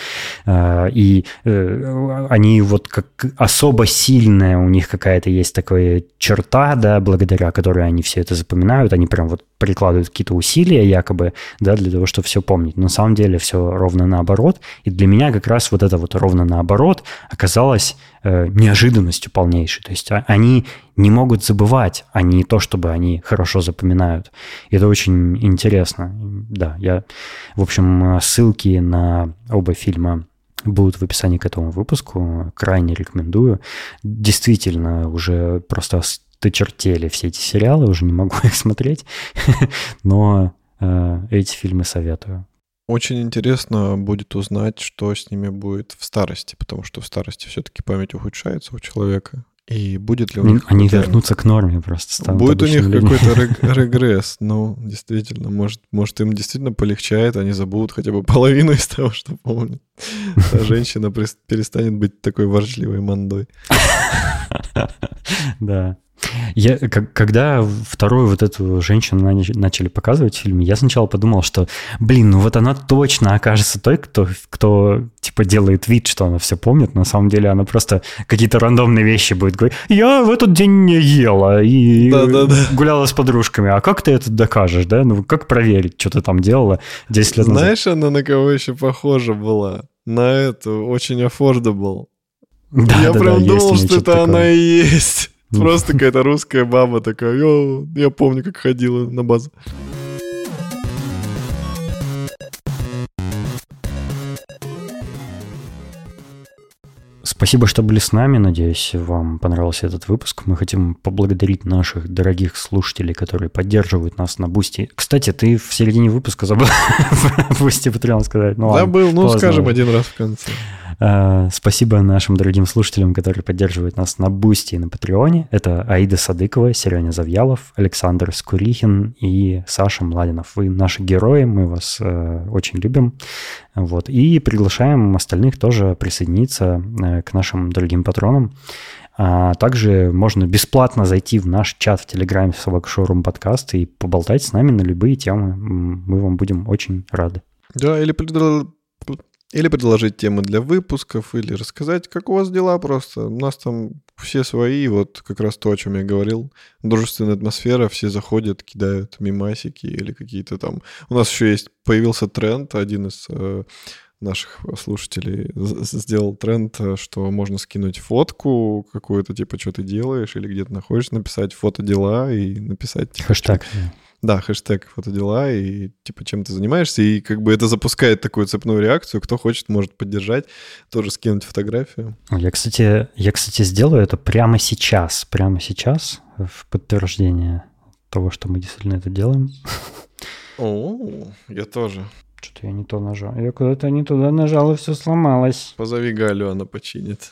э, и э, они вот как особо сильная у них какая-то есть такая черта, да, благодаря которой они все это запоминают, они прям вот прикладывают какие-то усилия якобы, да, для того, чтобы все помнить. На самом деле все ровно наоборот. И для меня как раз вот это вот ровно наоборот оказалось э, неожиданностью полнейшей. То есть а, они не могут забывать, а не то, чтобы они хорошо запоминают. И это очень интересно. Да, я, в общем, ссылки на оба фильма будут в описании к этому выпуску. Крайне рекомендую. Действительно, уже просто сточертели все эти сериалы, уже не могу их смотреть, но э, эти фильмы советую. Очень интересно будет узнать, что с ними будет в старости, потому что в старости все-таки память ухудшается у человека. И будет ли у них... Они вернутся к норме просто. Будет у них какой-то регресс. Ну, действительно, может, может им действительно полегчает, они забудут хотя бы половину из того, что помнят. А женщина перестанет быть такой ворчливой мандой. Да. Я, как, когда вторую вот эту женщину начали показывать в фильме, я сначала подумал, что, блин, ну вот она точно окажется той, кто, кто типа делает вид, что она все помнит. На самом деле она просто какие-то рандомные вещи будет говорить. Я в этот день не ела и да, да, да. гуляла с подружками. А как ты это докажешь, да? Ну как проверить, что ты там делала 10 лет назад? Знаешь, она на кого еще похожа была? На эту, очень affordable. Да, я да, прям да, думал, что это такое. она и есть. Просто какая-то русская баба такая, я помню, как ходила на базу. Спасибо, что были с нами. Надеюсь, вам понравился этот выпуск. Мы хотим поблагодарить наших дорогих слушателей, которые поддерживают нас на Бусти. Кстати, ты в середине выпуска забыл Бусти Patreon сказать. Ну, Забыл, ну скажем один раз в конце. Э, спасибо нашим дорогим слушателям, которые поддерживают нас на Бусти и на Патреоне. Это Аида Садыкова, Сереня Завьялов, Александр Скурихин и Саша Младинов. Вы наши герои, мы вас э, очень любим. Вот. И приглашаем остальных тоже присоединиться э, к нашим дорогим патронам. А также можно бесплатно зайти в наш чат в Телеграме Собак Шоурум подкаст и поболтать с нами на любые темы. Мы вам будем очень рады. Да, или или предложить темы для выпусков, или рассказать, как у вас дела просто. У нас там все свои, вот как раз то, о чем я говорил. Дружественная атмосфера, все заходят, кидают мимасики или какие-то там... У нас еще есть, появился тренд, один из э, наших слушателей сделал тренд, э, что можно скинуть фотку какую-то, типа, что ты делаешь, или где ты находишься, написать фото дела и написать... Типа, Хэштег. Что да, хэштег фотодела и типа чем ты занимаешься. И как бы это запускает такую цепную реакцию. Кто хочет, может поддержать, тоже скинуть фотографию. Я, кстати, я, кстати, сделаю это прямо сейчас. Прямо сейчас в подтверждение того, что мы действительно это делаем. О, я тоже. Что-то я не то нажал. Я куда-то не туда нажал, и все сломалось. Позови Галю, она починит.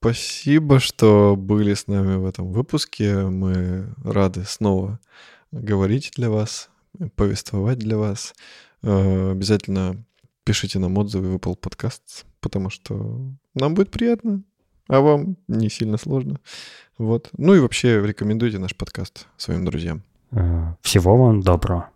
Спасибо, что были с нами в этом выпуске. Мы рады снова говорить для вас, повествовать для вас. Э, обязательно пишите нам отзывы в Apple Podcasts, потому что нам будет приятно, а вам не сильно сложно. Вот. Ну и вообще рекомендуйте наш подкаст своим друзьям. Э, всего вам доброго.